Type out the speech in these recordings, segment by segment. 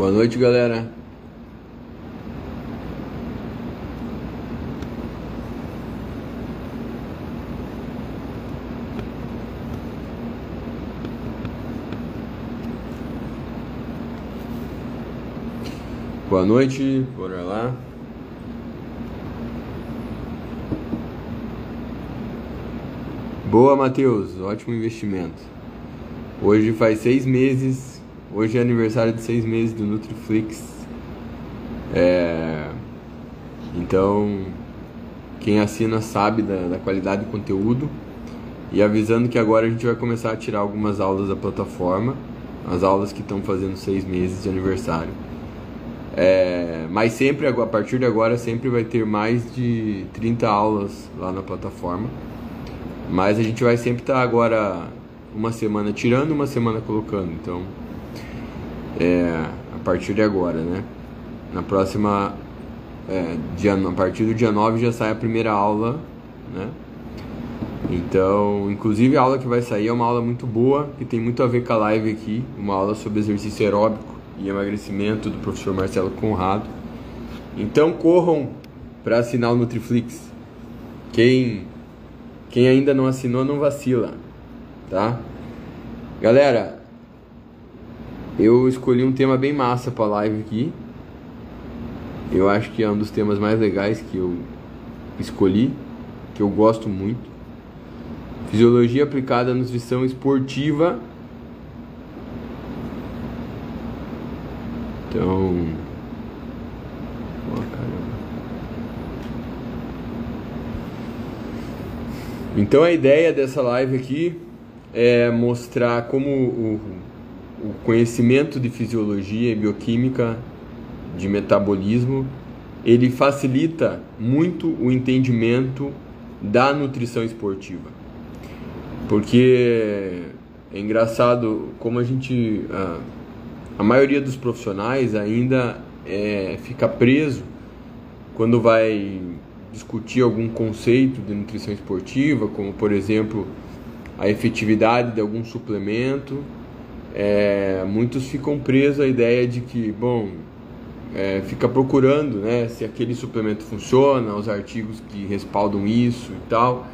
Boa noite, galera. Boa noite, bora lá. Boa, Matheus, ótimo investimento. Hoje faz seis meses, hoje é aniversário de seis meses do Nutriflix. É, então, quem assina sabe da, da qualidade do conteúdo. E avisando que agora a gente vai começar a tirar algumas aulas da plataforma, as aulas que estão fazendo seis meses de aniversário. É, mas sempre, a partir de agora, sempre vai ter mais de 30 aulas lá na plataforma. Mas a gente vai sempre estar tá agora uma semana tirando, uma semana colocando. Então, é, a partir de agora, né? Na próxima, é, dia, a partir do dia 9 já sai a primeira aula, né? Então, inclusive a aula que vai sair é uma aula muito boa, que tem muito a ver com a live aqui, uma aula sobre exercício aeróbico e emagrecimento do professor Marcelo Conrado. Então corram para assinar o Nutriflix. Quem quem ainda não assinou não vacila, tá? Galera, eu escolhi um tema bem massa para live aqui. Eu acho que é um dos temas mais legais que eu escolhi, que eu gosto muito. Fisiologia aplicada à nutrição esportiva Então. Então a ideia dessa live aqui é mostrar como o, o conhecimento de fisiologia e bioquímica de metabolismo ele facilita muito o entendimento da nutrição esportiva. Porque é engraçado como a gente. Ah, a maioria dos profissionais ainda é, fica preso quando vai discutir algum conceito de nutrição esportiva, como por exemplo a efetividade de algum suplemento. É, muitos ficam presos à ideia de que, bom, é, fica procurando né, se aquele suplemento funciona, os artigos que respaldam isso e tal.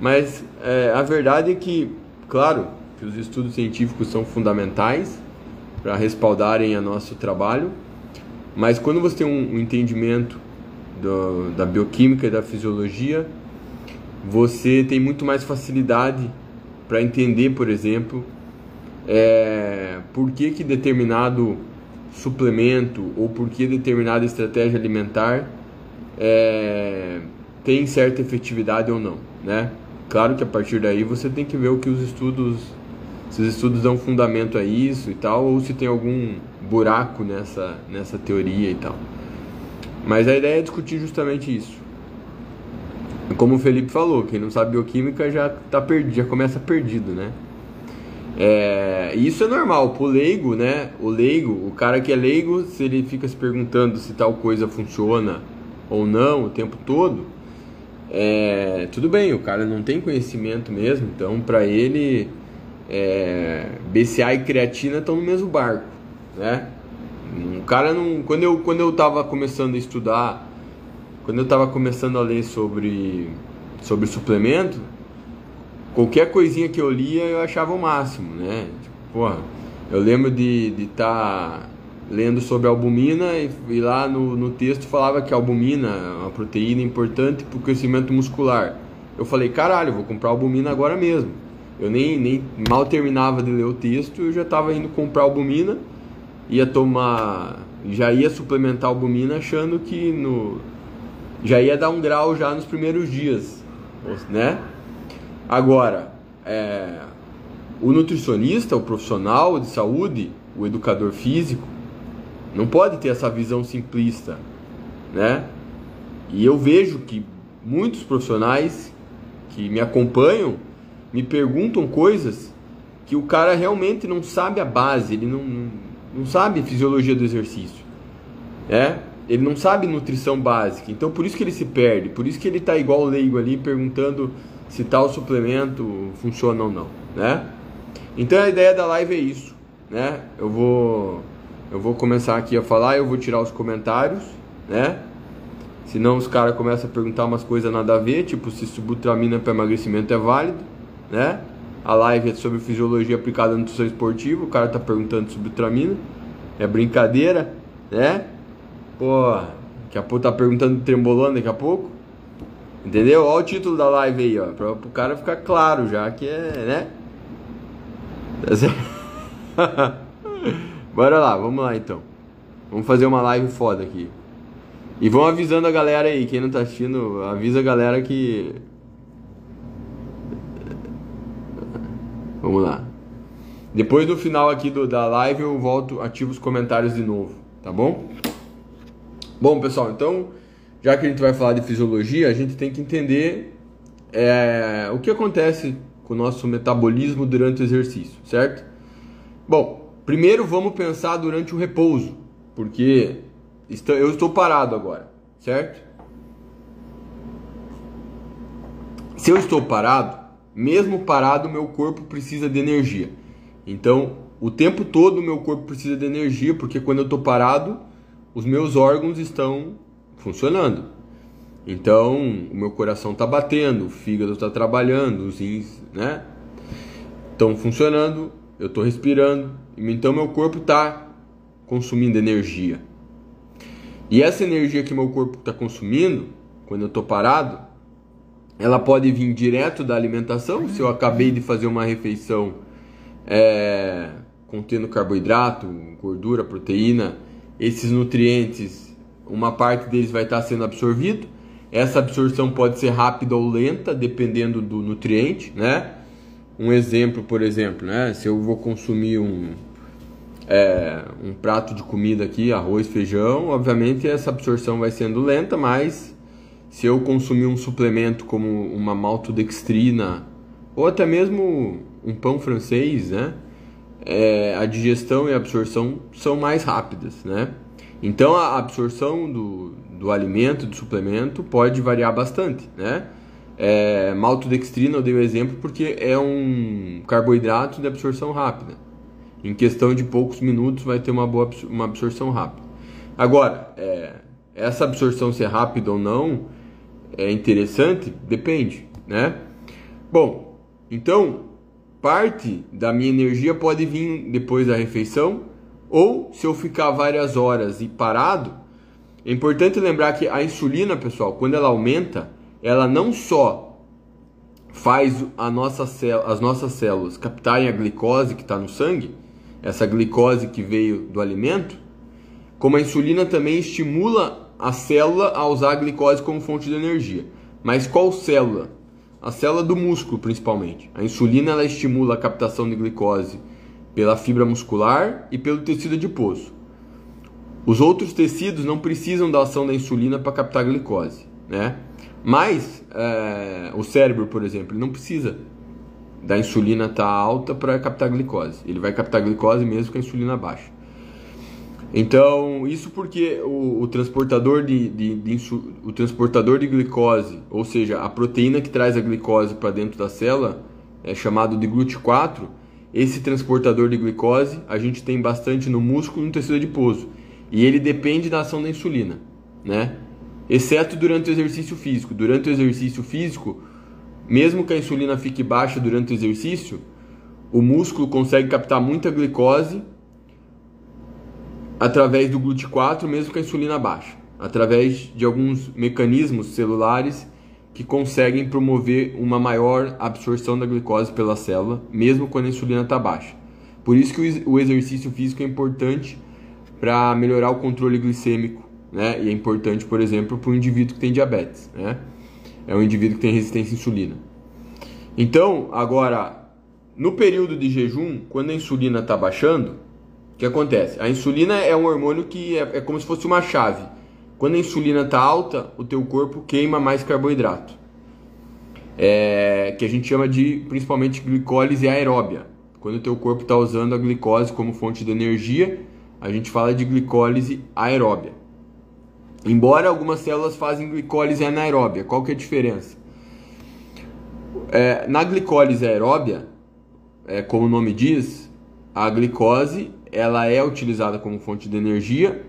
Mas é, a verdade é que, claro, que os estudos científicos são fundamentais, para respaldarem a nosso trabalho. Mas quando você tem um, um entendimento do, da bioquímica e da fisiologia, você tem muito mais facilidade para entender, por exemplo, é, por que, que determinado suplemento ou por que determinada estratégia alimentar é, tem certa efetividade ou não, né? Claro que a partir daí você tem que ver o que os estudos se os estudos dão fundamento a isso e tal, ou se tem algum buraco nessa, nessa teoria e tal. Mas a ideia é discutir justamente isso. Como o Felipe falou, quem não sabe bioquímica já tá perdido, já começa perdido, né? É, isso é normal, pro leigo, né? O leigo, o cara que é leigo, se ele fica se perguntando se tal coisa funciona ou não o tempo todo, é, tudo bem, o cara não tem conhecimento mesmo, então para ele é, BCA e creatina estão no mesmo barco, né? Um cara não, quando eu quando eu estava começando a estudar, quando eu estava começando a ler sobre sobre suplemento, qualquer coisinha que eu lia eu achava o máximo, né? Tipo, porra, eu lembro de estar tá lendo sobre albumina e, e lá no, no texto falava que a albumina é uma proteína importante para o crescimento muscular. Eu falei, caralho, vou comprar albumina agora mesmo. Eu nem, nem mal terminava de ler o texto, eu já estava indo comprar albumina, ia tomar, já ia suplementar albumina achando que no já ia dar um grau já nos primeiros dias, né? Agora, é, o nutricionista, o profissional de saúde, o educador físico, não pode ter essa visão simplista, né? E eu vejo que muitos profissionais que me acompanham me perguntam coisas que o cara realmente não sabe a base, ele não, não, sabe fisiologia do exercício. É? Ele não sabe nutrição básica, então por isso que ele se perde, por isso que ele está igual o leigo ali perguntando se tal suplemento funciona ou não, né? Então a ideia da live é isso, né? Eu vou Eu vou começar aqui a falar, eu vou tirar os comentários, né? Senão os caras começam a perguntar umas coisas nada a ver, tipo se subutramina para emagrecimento é válido, né? A live é sobre fisiologia aplicada à nutrição esportiva, o cara tá perguntando sobre utramina. É brincadeira, né? Pô, daqui a pouco tá perguntando trembolando daqui a pouco. Entendeu? Olha o título da live aí, ó. Pra, pro cara ficar claro já que é, né? Bora lá, vamos lá então. Vamos fazer uma live foda aqui. E vão avisando a galera aí, quem não tá assistindo, avisa a galera que. Vamos lá. Depois do final aqui do, da live eu volto, ativo os comentários de novo, tá bom? Bom, pessoal, então, já que a gente vai falar de fisiologia, a gente tem que entender é, o que acontece com o nosso metabolismo durante o exercício, certo? Bom, primeiro vamos pensar durante o repouso, porque eu estou parado agora, certo? Se eu estou parado, mesmo parado, meu corpo precisa de energia. Então, o tempo todo meu corpo precisa de energia, porque quando eu estou parado, os meus órgãos estão funcionando. Então, o meu coração está batendo, o fígado está trabalhando, os rins, né? Estão funcionando, eu estou respirando, então meu corpo está consumindo energia. E essa energia que meu corpo está consumindo, quando eu estou parado, ela pode vir direto da alimentação, se eu acabei de fazer uma refeição é, contendo carboidrato, gordura, proteína, esses nutrientes, uma parte deles vai estar sendo absorvido. Essa absorção pode ser rápida ou lenta, dependendo do nutriente, né? Um exemplo, por exemplo, né? Se eu vou consumir um, é, um prato de comida aqui, arroz, feijão, obviamente essa absorção vai sendo lenta, mas se eu consumir um suplemento como uma maltodextrina ou até mesmo um pão francês, né? É, a digestão e a absorção são mais rápidas, né? Então a absorção do, do alimento, do suplemento, pode variar bastante, né? É, maltodextrina eu dei o exemplo porque é um carboidrato de absorção rápida. Em questão de poucos minutos vai ter uma boa uma absorção rápida. Agora, é, essa absorção ser rápida ou não é interessante? Depende, né? Bom, então, parte da minha energia pode vir depois da refeição, ou se eu ficar várias horas e parado, é importante lembrar que a insulina, pessoal, quando ela aumenta, ela não só faz a nossa as nossas células captarem a glicose que está no sangue, essa glicose que veio do alimento, como a insulina também estimula a célula a usar a glicose como fonte de energia. Mas qual célula? a célula do músculo principalmente. A insulina ela estimula a captação de glicose pela fibra muscular e pelo tecido adiposo. Os outros tecidos não precisam da ação da insulina para captar glicose, né? Mas é, o cérebro, por exemplo, não precisa da insulina estar tá alta para captar glicose. Ele vai captar glicose mesmo com a insulina baixa. Então, isso porque o, o transportador de, de, de o transportador de glicose, ou seja, a proteína que traz a glicose para dentro da célula, é chamado de GLUT4. Esse transportador de glicose a gente tem bastante no músculo e no tecido adiposo. E ele depende da ação da insulina, né? Exceto durante o exercício físico. Durante o exercício físico, mesmo que a insulina fique baixa durante o exercício, o músculo consegue captar muita glicose através do GLUT4, mesmo com a insulina baixa, através de alguns mecanismos celulares que conseguem promover uma maior absorção da glicose pela célula, mesmo quando a insulina está baixa. Por isso que o exercício físico é importante para melhorar o controle glicêmico, né? E é importante, por exemplo, para o indivíduo que tem diabetes, né? É um indivíduo que tem resistência à insulina. Então, agora, no período de jejum, quando a insulina está baixando, que acontece? A insulina é um hormônio que é, é como se fosse uma chave. Quando a insulina está alta, o teu corpo queima mais carboidrato. É, que a gente chama de principalmente glicólise aeróbia. Quando o teu corpo está usando a glicose como fonte de energia, a gente fala de glicólise aeróbia. Embora algumas células fazem glicólise anaeróbia, qual que é a diferença? É, na glicólise aeróbia, é, como o nome diz, a glicose ela é utilizada como fonte de energia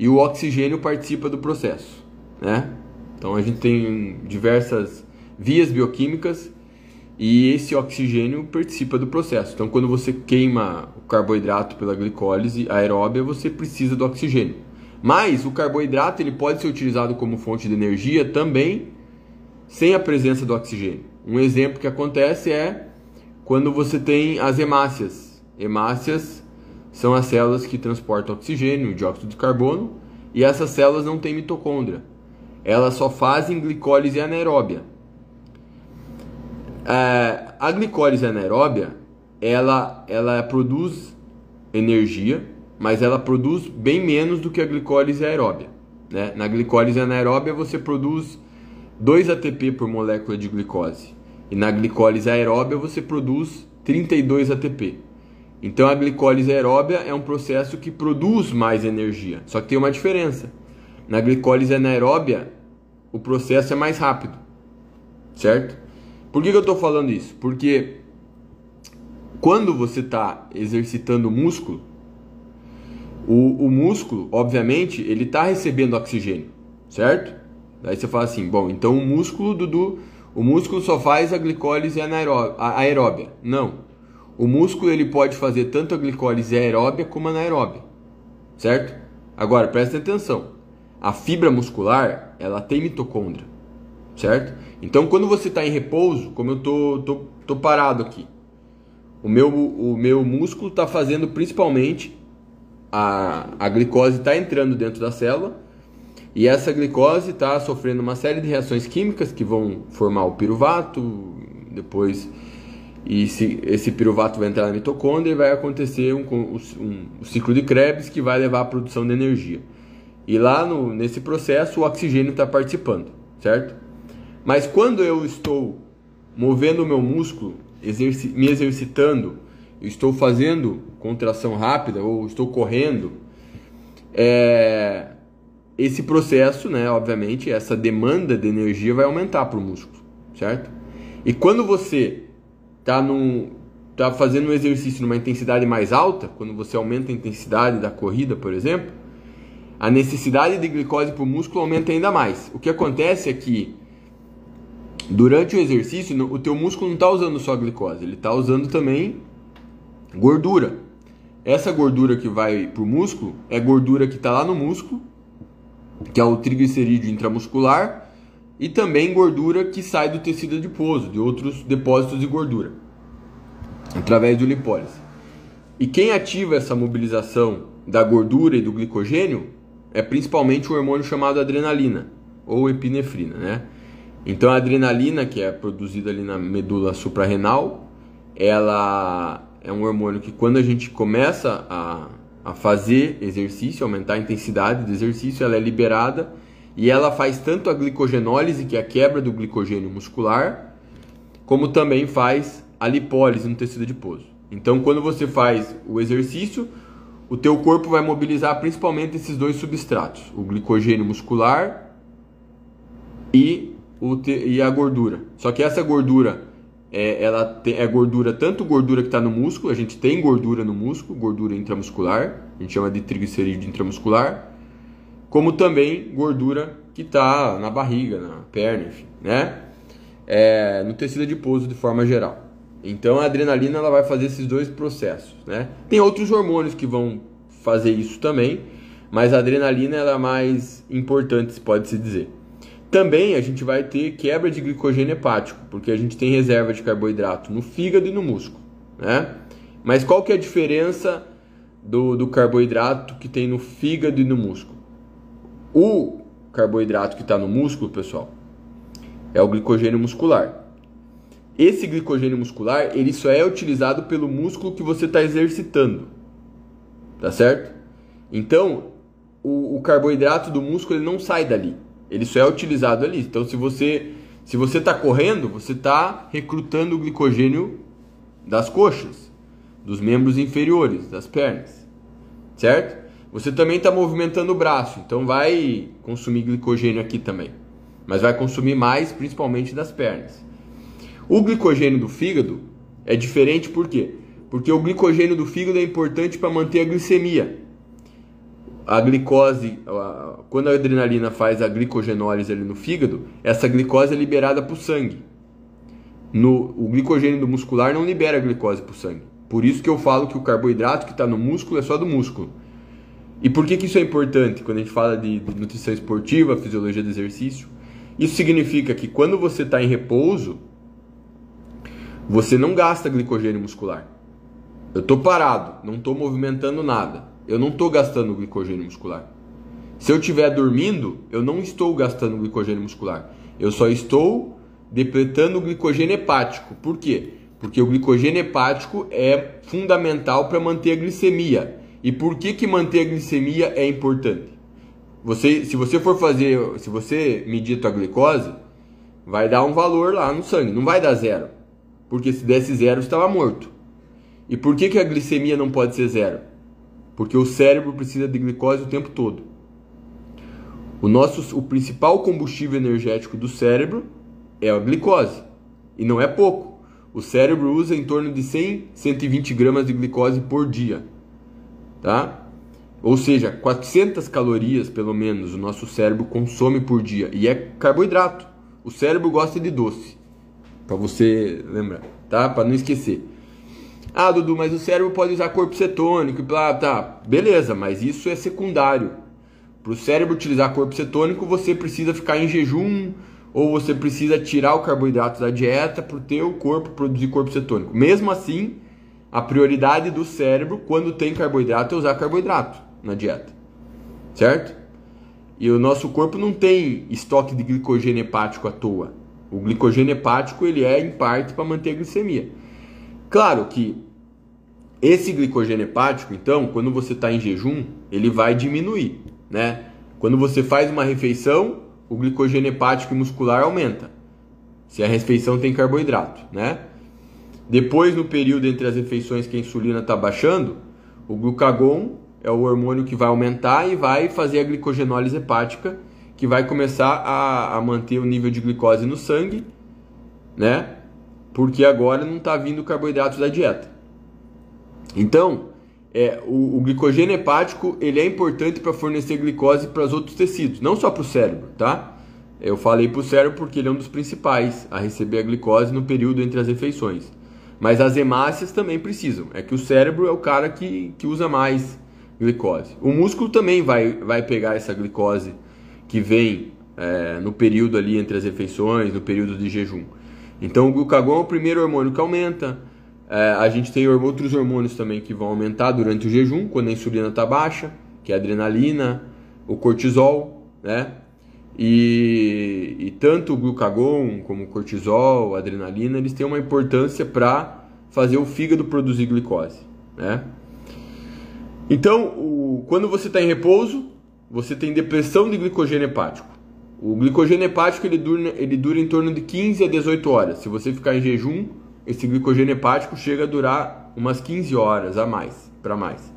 e o oxigênio participa do processo, né? Então a gente tem diversas vias bioquímicas e esse oxigênio participa do processo. Então quando você queima o carboidrato pela glicólise aeróbia, você precisa do oxigênio. Mas o carboidrato ele pode ser utilizado como fonte de energia também sem a presença do oxigênio. Um exemplo que acontece é quando você tem as hemácias. Hemácias são as células que transportam oxigênio, dióxido de carbono, e essas células não têm mitocôndria. Elas só fazem glicólise anaeróbia. É, a glicólise anaeróbia, ela, ela produz energia, mas ela produz bem menos do que a glicólise aeróbia. Né? Na glicólise anaeróbia você produz 2 ATP por molécula de glicose. E na glicólise aeróbia você produz 32 ATP. Então a glicólise aeróbia é um processo que produz mais energia. Só que tem uma diferença. Na glicólise anaeróbia, o processo é mais rápido. Certo? Por que, que eu estou falando isso? Porque quando você está exercitando o músculo, o, o músculo, obviamente, ele está recebendo oxigênio, certo? Daí você fala assim, bom, então o músculo, Dudu, o músculo só faz a glicólise aeróbia. Não. O músculo ele pode fazer tanto a glicólise aeróbia como anaeróbia. Certo? Agora, presta atenção. A fibra muscular, ela tem mitocôndria. Certo? Então, quando você está em repouso, como eu tô, tô, tô parado aqui, o meu, o meu músculo está fazendo principalmente a, a glicose está entrando dentro da célula e essa glicose está sofrendo uma série de reações químicas que vão formar o piruvato, depois e se, esse piruvato vai entrar na mitocôndria e vai acontecer um, um, um, ciclo de Krebs que vai levar à produção de energia. E lá no, nesse processo o oxigênio está participando, certo? Mas quando eu estou movendo o meu músculo, exerci me exercitando, estou fazendo contração rápida ou estou correndo, é, esse processo, né, obviamente, essa demanda de energia vai aumentar para o músculo, certo? E quando você está tá fazendo um exercício numa intensidade mais alta, quando você aumenta a intensidade da corrida, por exemplo, a necessidade de glicose para o músculo aumenta ainda mais. O que acontece é que durante o exercício, o teu músculo não está usando só glicose, ele está usando também gordura. Essa gordura que vai para o músculo é gordura que está lá no músculo que é o triglicerídeo intramuscular, e também gordura que sai do tecido adiposo, de outros depósitos de gordura, através do lipólise. E quem ativa essa mobilização da gordura e do glicogênio é principalmente o hormônio chamado adrenalina ou epinefrina, né? Então a adrenalina, que é produzida ali na medula suprarrenal, ela é um hormônio que quando a gente começa a a fazer exercício, aumentar a intensidade do exercício, ela é liberada e ela faz tanto a glicogenólise, que é a quebra do glicogênio muscular, como também faz a lipólise no tecido adiposo. Então, quando você faz o exercício, o teu corpo vai mobilizar principalmente esses dois substratos, o glicogênio muscular e, o e a gordura. Só que essa gordura é, ela tem, é gordura, tanto gordura que está no músculo, a gente tem gordura no músculo, gordura intramuscular, a gente chama de triglicerídeo intramuscular, como também gordura que está na barriga, na perna, enfim, né? É, no tecido adiposo de forma geral. Então a adrenalina ela vai fazer esses dois processos, né? Tem outros hormônios que vão fazer isso também, mas a adrenalina ela é mais importante, pode-se dizer. Também a gente vai ter quebra de glicogênio hepático, porque a gente tem reserva de carboidrato no fígado e no músculo, né? Mas qual que é a diferença do, do carboidrato que tem no fígado e no músculo? O carboidrato que está no músculo, pessoal, é o glicogênio muscular. Esse glicogênio muscular, ele só é utilizado pelo músculo que você está exercitando, tá certo? Então, o, o carboidrato do músculo ele não sai dali. Ele só é utilizado ali. Então, se você se você está correndo, você está recrutando o glicogênio das coxas, dos membros inferiores, das pernas, certo? Você também está movimentando o braço, então vai consumir glicogênio aqui também, mas vai consumir mais, principalmente das pernas. O glicogênio do fígado é diferente por quê? Porque o glicogênio do fígado é importante para manter a glicemia. A glicose, quando a adrenalina faz a glicogenólise ali no fígado, essa glicose é liberada para o sangue. No, o glicogênio do muscular não libera a glicose para o sangue. Por isso que eu falo que o carboidrato que está no músculo é só do músculo. E por que, que isso é importante quando a gente fala de, de nutrição esportiva, fisiologia do exercício? Isso significa que quando você está em repouso, você não gasta glicogênio muscular. Eu estou parado, não estou movimentando nada. Eu não estou gastando glicogênio muscular. Se eu estiver dormindo, eu não estou gastando glicogênio muscular. Eu só estou depletando o glicogênio hepático. Por quê? Porque o glicogênio hepático é fundamental para manter a glicemia. E por que, que manter a glicemia é importante? Você, se você for fazer, se você medir a tua glicose, vai dar um valor lá no sangue, não vai dar zero. Porque se desse zero, estava morto. E por que, que a glicemia não pode ser zero? Porque o cérebro precisa de glicose o tempo todo. O nosso o principal combustível energético do cérebro é a glicose. E não é pouco. O cérebro usa em torno de 100, 120 gramas de glicose por dia. Tá? Ou seja, 400 calorias pelo menos o nosso cérebro consome por dia. E é carboidrato. O cérebro gosta de doce. Para você lembrar, tá? Para não esquecer. Ah, Dudu, mas o cérebro pode usar corpo cetônico e blá, tá. Beleza, mas isso é secundário. Para o cérebro utilizar corpo cetônico, você precisa ficar em jejum ou você precisa tirar o carboidrato da dieta para o teu corpo produzir corpo cetônico. Mesmo assim, a prioridade do cérebro quando tem carboidrato é usar carboidrato na dieta. Certo? E o nosso corpo não tem estoque de glicogênio hepático à toa. O glicogênio hepático ele é em parte para manter a glicemia. Claro que esse glicogênio hepático, então, quando você está em jejum, ele vai diminuir, né? Quando você faz uma refeição, o glicogênio hepático e muscular aumenta. Se a refeição tem carboidrato, né? Depois, no período entre as refeições que a insulina está baixando, o glucagon é o hormônio que vai aumentar e vai fazer a glicogenólise hepática, que vai começar a, a manter o nível de glicose no sangue, né? Porque agora não está vindo carboidratos da dieta. Então, é, o, o, glicogênio hepático ele é importante para fornecer glicose para os outros tecidos, não só para o cérebro, tá? Eu falei para o cérebro porque ele é um dos principais a receber a glicose no período entre as refeições. Mas as hemácias também precisam. É que o cérebro é o cara que, que usa mais glicose. O músculo também vai, vai pegar essa glicose que vem é, no período ali entre as refeições, no período de jejum. Então o glucagon é o primeiro hormônio que aumenta. É, a gente tem outros hormônios também que vão aumentar durante o jejum, quando a insulina está baixa, que é a adrenalina, o cortisol, né? E, e tanto o glucagon como o cortisol, adrenalina, eles têm uma importância para fazer o fígado produzir glicose. Né? Então, o, quando você está em repouso, você tem depressão de glicogênio hepático. O glicogênio hepático ele dura, ele dura em torno de 15 a 18 horas. Se você ficar em jejum, esse glicogênio hepático chega a durar umas 15 horas a mais, para mais.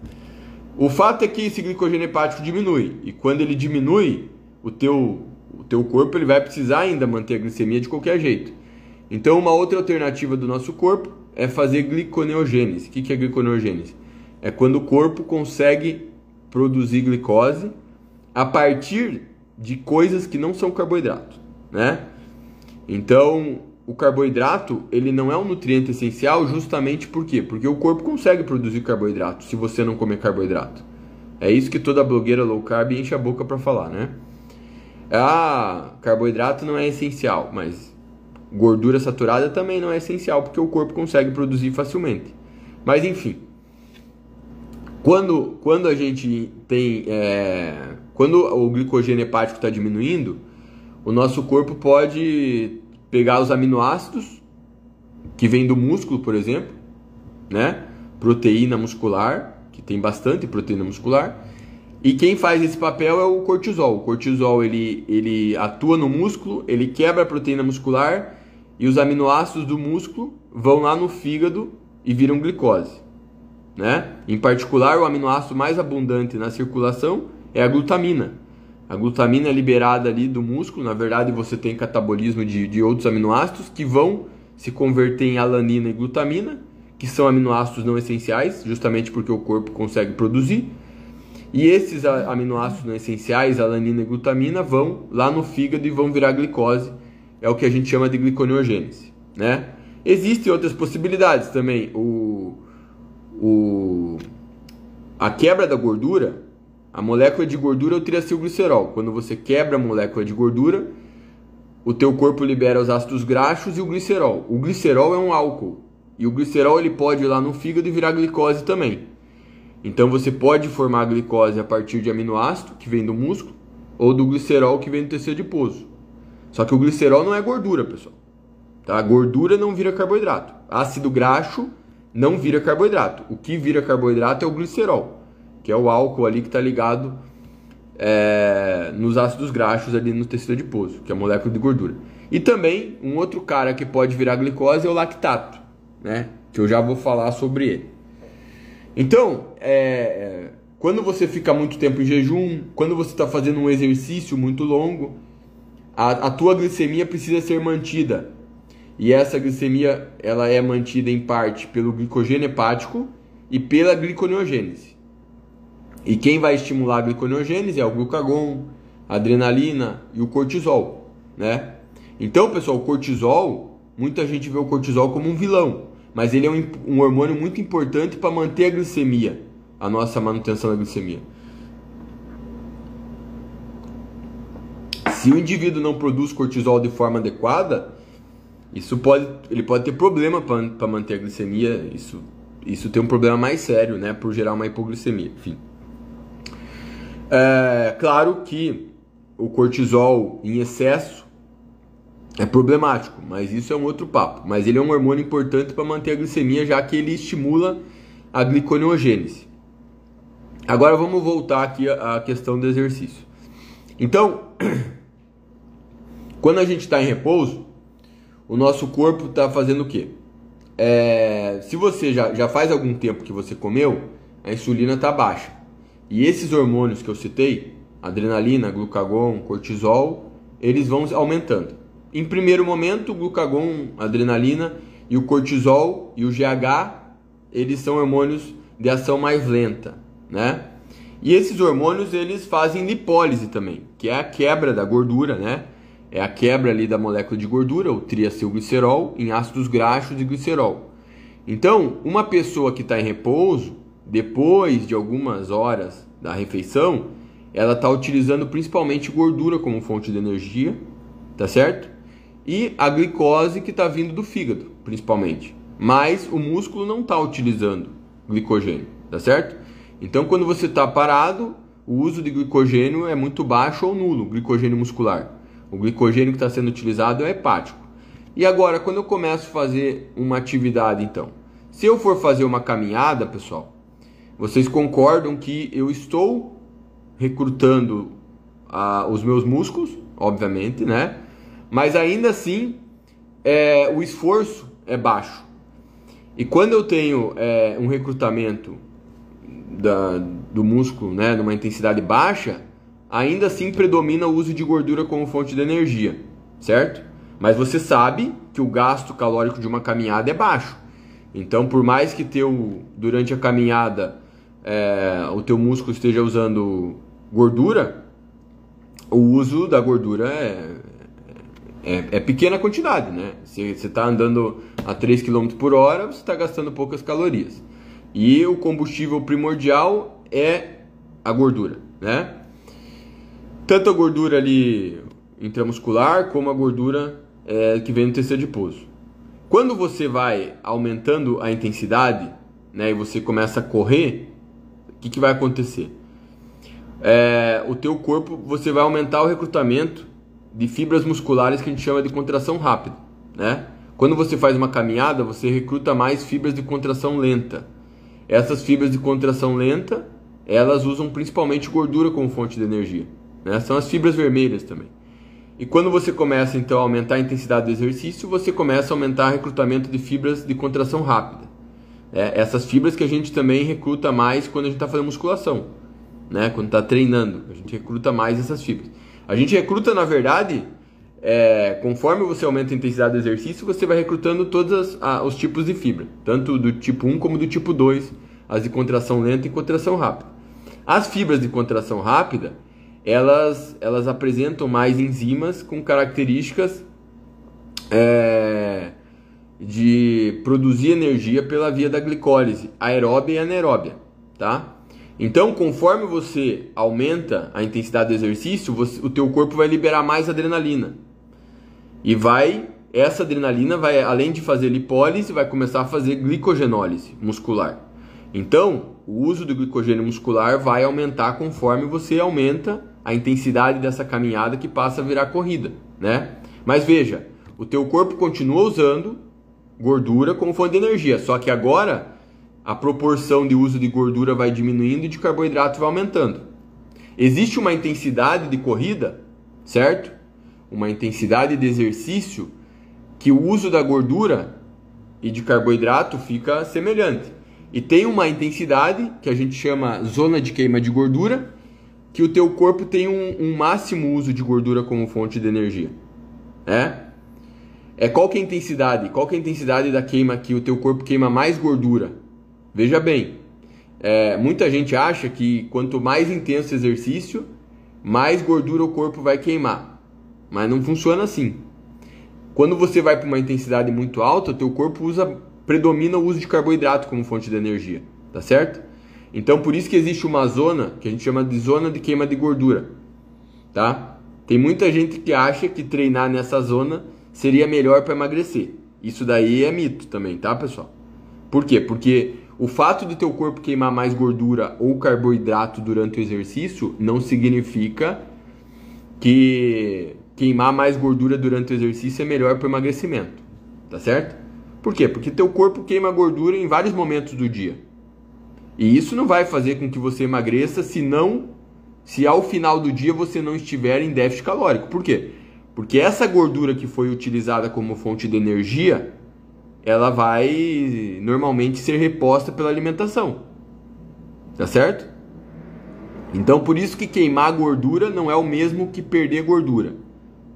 O fato é que esse glicogênio hepático diminui e quando ele diminui, o teu o teu corpo ele vai precisar ainda manter a glicemia de qualquer jeito. Então, uma outra alternativa do nosso corpo é fazer gliconeogênese. O que é gliconeogênese? É quando o corpo consegue produzir glicose a partir de coisas que não são carboidrato, né? Então, o carboidrato, ele não é um nutriente essencial justamente por quê? Porque o corpo consegue produzir carboidrato se você não comer carboidrato. É isso que toda blogueira low carb enche a boca para falar, né? Ah, carboidrato não é essencial, mas gordura saturada também não é essencial porque o corpo consegue produzir facilmente. Mas enfim, quando, quando a gente tem. É, quando o glicogênio hepático está diminuindo, o nosso corpo pode pegar os aminoácidos que vêm do músculo, por exemplo, né? Proteína muscular, que tem bastante proteína muscular, e quem faz esse papel é o cortisol. O cortisol ele, ele atua no músculo, ele quebra a proteína muscular e os aminoácidos do músculo vão lá no fígado e viram glicose. Né? Em particular, o aminoácido mais abundante na circulação é a glutamina. A glutamina é liberada ali do músculo, na verdade você tem catabolismo de, de outros aminoácidos que vão se converter em alanina e glutamina, que são aminoácidos não essenciais, justamente porque o corpo consegue produzir. E esses aminoácidos não essenciais, alanina e glutamina, vão lá no fígado e vão virar glicose. É o que a gente chama de gliconeogênese, né? Existem outras possibilidades também. O, o, a quebra da gordura, a molécula de gordura é o triacilglicerol. Quando você quebra a molécula de gordura, o teu corpo libera os ácidos graxos e o glicerol. O glicerol é um álcool. E o glicerol ele pode ir lá no fígado e virar glicose também. Então você pode formar glicose a partir de aminoácido, que vem do músculo, ou do glicerol, que vem do tecido adiposo. Só que o glicerol não é gordura, pessoal. Tá? A gordura não vira carboidrato. Ácido graxo não vira carboidrato. O que vira carboidrato é o glicerol, que é o álcool ali que está ligado é, nos ácidos graxos ali no tecido adiposo, que é a molécula de gordura. E também um outro cara que pode virar glicose é o lactato, né? Que eu já vou falar sobre ele. Então, é, é quando você fica muito tempo em jejum, quando você está fazendo um exercício muito longo, a, a tua glicemia precisa ser mantida e essa glicemia ela é mantida em parte pelo glicogênio hepático e pela gliconeogênese. E quem vai estimular a gliconeogênese é o glucagon, a adrenalina e o cortisol, né? Então, pessoal, o cortisol, muita gente vê o cortisol como um vilão, mas ele é um, um hormônio muito importante para manter a glicemia, a nossa manutenção da glicemia. Se o indivíduo não produz cortisol de forma adequada, isso pode, ele pode ter problema para manter a glicemia. Isso, isso tem um problema mais sério, né? Por gerar uma hipoglicemia. Enfim. É, claro que o cortisol em excesso é problemático, mas isso é um outro papo. Mas ele é um hormônio importante para manter a glicemia, já que ele estimula a gliconeogênese. Agora vamos voltar aqui à questão do exercício. Então, quando a gente está em repouso, o nosso corpo está fazendo o quê? É, se você já, já faz algum tempo que você comeu, a insulina está baixa. E esses hormônios que eu citei, adrenalina, glucagon, cortisol, eles vão aumentando. Em primeiro momento, o glucagon, adrenalina e o cortisol e o GH, eles são hormônios de ação mais lenta, né? E esses hormônios eles fazem lipólise também, que é a quebra da gordura, né? é a quebra ali da molécula de gordura, o triacilglicerol, em ácidos graxos e glicerol. Então, uma pessoa que está em repouso, depois de algumas horas da refeição, ela está utilizando principalmente gordura como fonte de energia, tá certo? E a glicose que está vindo do fígado, principalmente. Mas o músculo não está utilizando glicogênio, tá certo? Então, quando você está parado, o uso de glicogênio é muito baixo ou nulo, glicogênio muscular. O glicogênio que está sendo utilizado é hepático. E agora, quando eu começo a fazer uma atividade, então, se eu for fazer uma caminhada, pessoal, vocês concordam que eu estou recrutando ah, os meus músculos, obviamente, né? Mas ainda assim, é, o esforço é baixo. E quando eu tenho é, um recrutamento da, do músculo, né, numa intensidade baixa, ainda assim predomina o uso de gordura como fonte de energia, certo? Mas você sabe que o gasto calórico de uma caminhada é baixo. Então, por mais que teu, durante a caminhada é, o teu músculo esteja usando gordura, o uso da gordura é, é, é pequena quantidade, né? Se você está andando a 3 km por hora, você está gastando poucas calorias. E o combustível primordial é a gordura, né? tanto a gordura ali intramuscular como a gordura é, que vem no tecido adiposo. Quando você vai aumentando a intensidade, né, e você começa a correr, o que, que vai acontecer? É, o teu corpo, você vai aumentar o recrutamento de fibras musculares que a gente chama de contração rápida, né? Quando você faz uma caminhada, você recruta mais fibras de contração lenta. Essas fibras de contração lenta, elas usam principalmente gordura como fonte de energia. Né? São as fibras vermelhas também. E quando você começa então a aumentar a intensidade do exercício, você começa a aumentar o recrutamento de fibras de contração rápida. É, essas fibras que a gente também recruta mais quando a gente está fazendo musculação, né? quando está treinando, a gente recruta mais essas fibras. A gente recruta, na verdade, é, conforme você aumenta a intensidade do exercício, você vai recrutando todos os tipos de fibra, tanto do tipo 1 como do tipo 2, as de contração lenta e contração rápida. As fibras de contração rápida, elas, elas apresentam mais enzimas com características é, de produzir energia pela via da glicólise, aeróbia e anaeróbia, tá? Então, conforme você aumenta a intensidade do exercício, você, o teu corpo vai liberar mais adrenalina. E vai, essa adrenalina vai, além de fazer lipólise, vai começar a fazer glicogenólise muscular. Então, o uso do glicogênio muscular vai aumentar conforme você aumenta a intensidade dessa caminhada que passa a virar corrida, né? Mas veja, o teu corpo continua usando gordura como fonte de energia, só que agora a proporção de uso de gordura vai diminuindo e de carboidrato vai aumentando. Existe uma intensidade de corrida, certo? Uma intensidade de exercício que o uso da gordura e de carboidrato fica semelhante. E tem uma intensidade que a gente chama zona de queima de gordura, que o teu corpo tem um, um máximo uso de gordura como fonte de energia. É? É qual que é a intensidade? Qual que é a intensidade da queima que o teu corpo queima mais gordura? Veja bem, é, muita gente acha que quanto mais intenso o exercício, mais gordura o corpo vai queimar. Mas não funciona assim. Quando você vai para uma intensidade muito alta, o teu corpo usa predomina o uso de carboidrato como fonte de energia, tá certo? Então por isso que existe uma zona que a gente chama de zona de queima de gordura, tá? Tem muita gente que acha que treinar nessa zona seria melhor para emagrecer. Isso daí é mito também, tá, pessoal? Por quê? Porque o fato de teu corpo queimar mais gordura ou carboidrato durante o exercício não significa que queimar mais gordura durante o exercício é melhor para o emagrecimento, tá certo? Por quê? Porque teu corpo queima gordura em vários momentos do dia. E isso não vai fazer com que você emagreça se não se ao final do dia você não estiver em déficit calórico. Por quê? Porque essa gordura que foi utilizada como fonte de energia, ela vai normalmente ser reposta pela alimentação. Tá certo? Então por isso que queimar gordura não é o mesmo que perder gordura,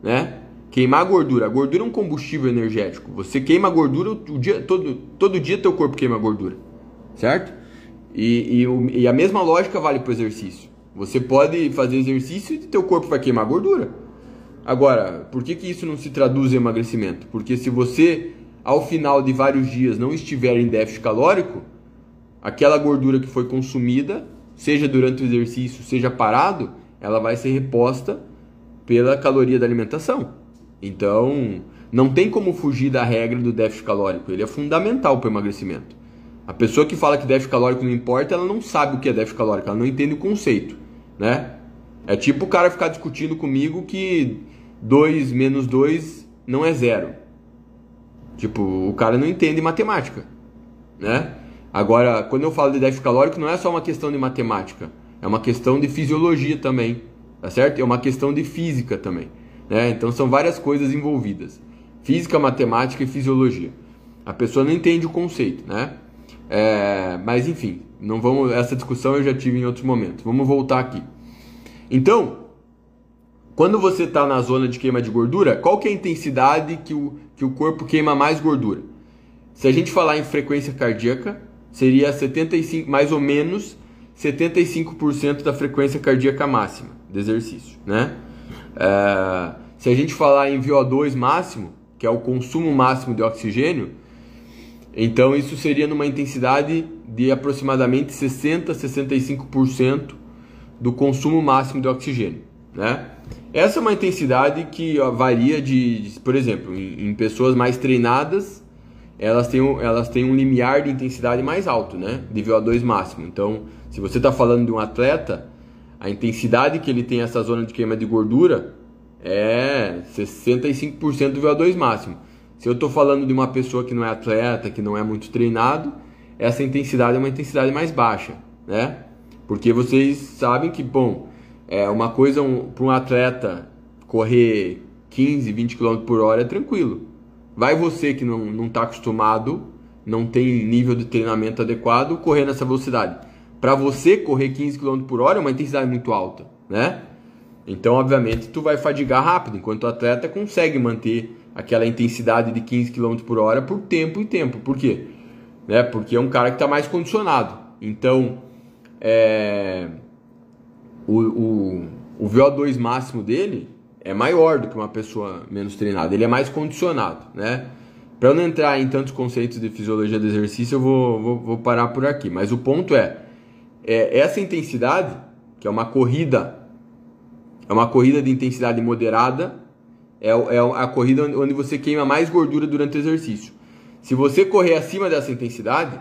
né? Queimar gordura, a gordura é um combustível energético. Você queima gordura o dia todo, todo dia teu corpo queima gordura, certo? E, e, e a mesma lógica vale para o exercício. Você pode fazer exercício e teu corpo vai queimar gordura. Agora, por que, que isso não se traduz em emagrecimento? Porque se você, ao final de vários dias, não estiver em déficit calórico, aquela gordura que foi consumida, seja durante o exercício, seja parado, ela vai ser reposta pela caloria da alimentação. Então, não tem como fugir da regra do déficit calórico. Ele é fundamental para o emagrecimento. A pessoa que fala que déficit calórico não importa, ela não sabe o que é déficit calórico, ela não entende o conceito, né? É tipo o cara ficar discutindo comigo que 2 menos 2 não é zero. Tipo, o cara não entende matemática, né? Agora, quando eu falo de déficit calórico, não é só uma questão de matemática, é uma questão de fisiologia também, tá certo? É uma questão de física também, né? Então são várias coisas envolvidas: física, matemática e fisiologia. A pessoa não entende o conceito, né? É, mas enfim, não vamos. Essa discussão eu já tive em outros momentos. Vamos voltar aqui. Então, quando você está na zona de queima de gordura, qual que é a intensidade que o, que o corpo queima mais gordura? Se a gente falar em frequência cardíaca, seria 75, mais ou menos 75% da frequência cardíaca máxima de exercício, né? É, se a gente falar em VO2 máximo, que é o consumo máximo de oxigênio, então isso seria numa intensidade de aproximadamente 60 a 65% do consumo máximo de oxigênio, né? Essa é uma intensidade que varia de, de, por exemplo, em, em, pessoas mais treinadas, elas têm, um, elas têm um limiar de intensidade mais alto, né? De VO2 máximo. Então, se você está falando de um atleta, a intensidade que ele tem essa zona de queima de gordura é 65% do VO2 máximo. Se eu estou falando de uma pessoa que não é atleta, que não é muito treinado, essa intensidade é uma intensidade mais baixa, né? Porque vocês sabem que, bom, é uma coisa um, para um atleta correr 15, 20 km por hora é tranquilo. Vai você que não está acostumado, não tem nível de treinamento adequado, correr nessa velocidade. Para você correr 15 km por hora é uma intensidade muito alta, né? Então, obviamente, tu vai fadigar rápido, enquanto o atleta consegue manter aquela intensidade de 15 km por hora por tempo e tempo. Por quê? Né? Porque é um cara que está mais condicionado. Então, é... o, o, o VO2 máximo dele é maior do que uma pessoa menos treinada. Ele é mais condicionado, né? Para não entrar em tantos conceitos de fisiologia do exercício, eu vou, vou, vou parar por aqui. Mas o ponto é, é essa intensidade, que é uma corrida, é uma corrida de intensidade moderada, é, é a corrida onde você queima mais gordura durante o exercício. Se você correr acima dessa intensidade,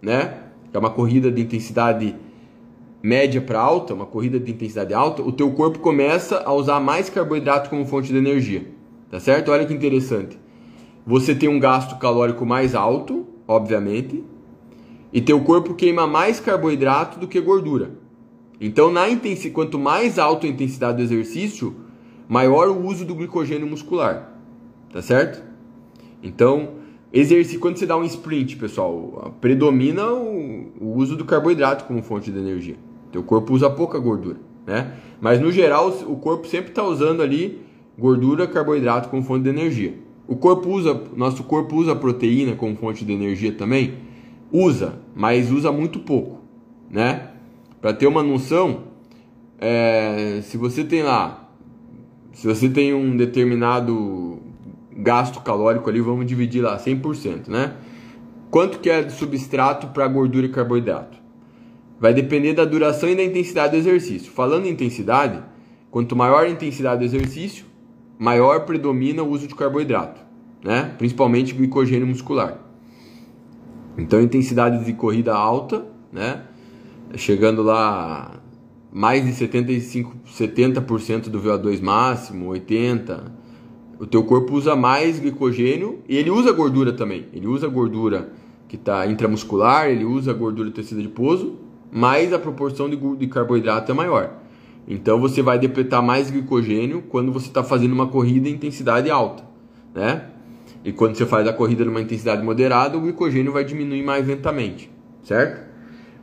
né, que é uma corrida de intensidade média para alta, uma corrida de intensidade alta, o teu corpo começa a usar mais carboidrato como fonte de energia. Tá certo? Olha que interessante você tem um gasto calórico mais alto, obviamente, e teu corpo queima mais carboidrato do que gordura. Então, na intensi quanto mais alta a intensidade do exercício, maior o uso do glicogênio muscular. Tá certo? Então, exercício, quando você dá um sprint, pessoal, predomina o, o uso do carboidrato como fonte de energia. Teu corpo usa pouca gordura, né? Mas no geral, o corpo sempre está usando ali gordura, carboidrato como fonte de energia. O corpo usa, nosso corpo usa proteína como fonte de energia também? Usa, mas usa muito pouco, né? Para ter uma noção, é, se você tem lá, se você tem um determinado gasto calórico ali, vamos dividir lá 100%, né? Quanto que é de substrato para gordura e carboidrato? Vai depender da duração e da intensidade do exercício. Falando em intensidade, quanto maior a intensidade do exercício, maior predomina o uso de carboidrato, né? principalmente glicogênio muscular. Então, intensidade de corrida alta, né? chegando lá mais de 75, 70% do VO2 máximo, 80%. O teu corpo usa mais glicogênio e ele usa gordura também. Ele usa gordura que está intramuscular, ele usa gordura de tecido adiposo, mas a proporção de, de carboidrato é maior. Então você vai depletar mais glicogênio quando você está fazendo uma corrida em intensidade alta, né? E quando você faz a corrida numa intensidade moderada, o glicogênio vai diminuir mais lentamente, certo?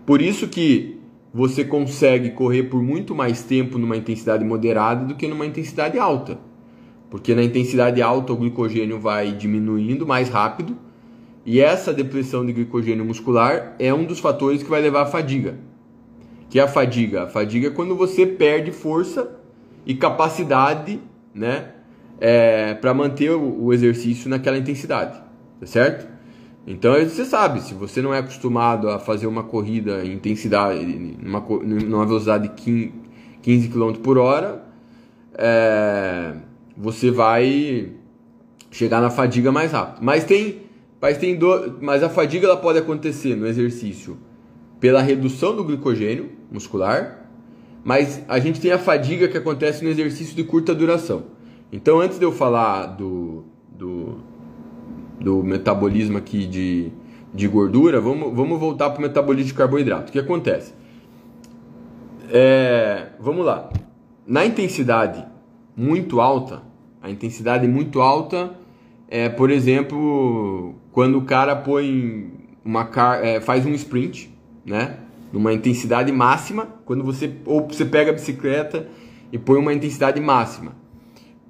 Por isso que você consegue correr por muito mais tempo numa intensidade moderada do que numa intensidade alta. Porque na intensidade alta o glicogênio vai diminuindo mais rápido e essa depressão de glicogênio muscular é um dos fatores que vai levar à fadiga que é a fadiga. A fadiga é quando você perde força e capacidade, né, é, para manter o, o, exercício naquela intensidade, tá certo? Então você sabe, se você não é acostumado a fazer uma corrida em intensidade, numa, numa velocidade de 15 km por hora, é, você vai chegar na fadiga mais rápido. Mas tem, mas tem do, mas a fadiga ela pode acontecer no exercício pela redução do glicogênio muscular, mas a gente tem a fadiga que acontece no exercício de curta duração. Então, antes de eu falar do, do, do metabolismo aqui de, de gordura, vamos, vamos voltar para o metabolismo de carboidrato. O que acontece? É, vamos lá. Na intensidade muito alta, a intensidade muito alta é, por exemplo, quando o cara põe uma car é, faz um sprint, né? Numa intensidade máxima, quando você ou você pega a bicicleta e põe uma intensidade máxima.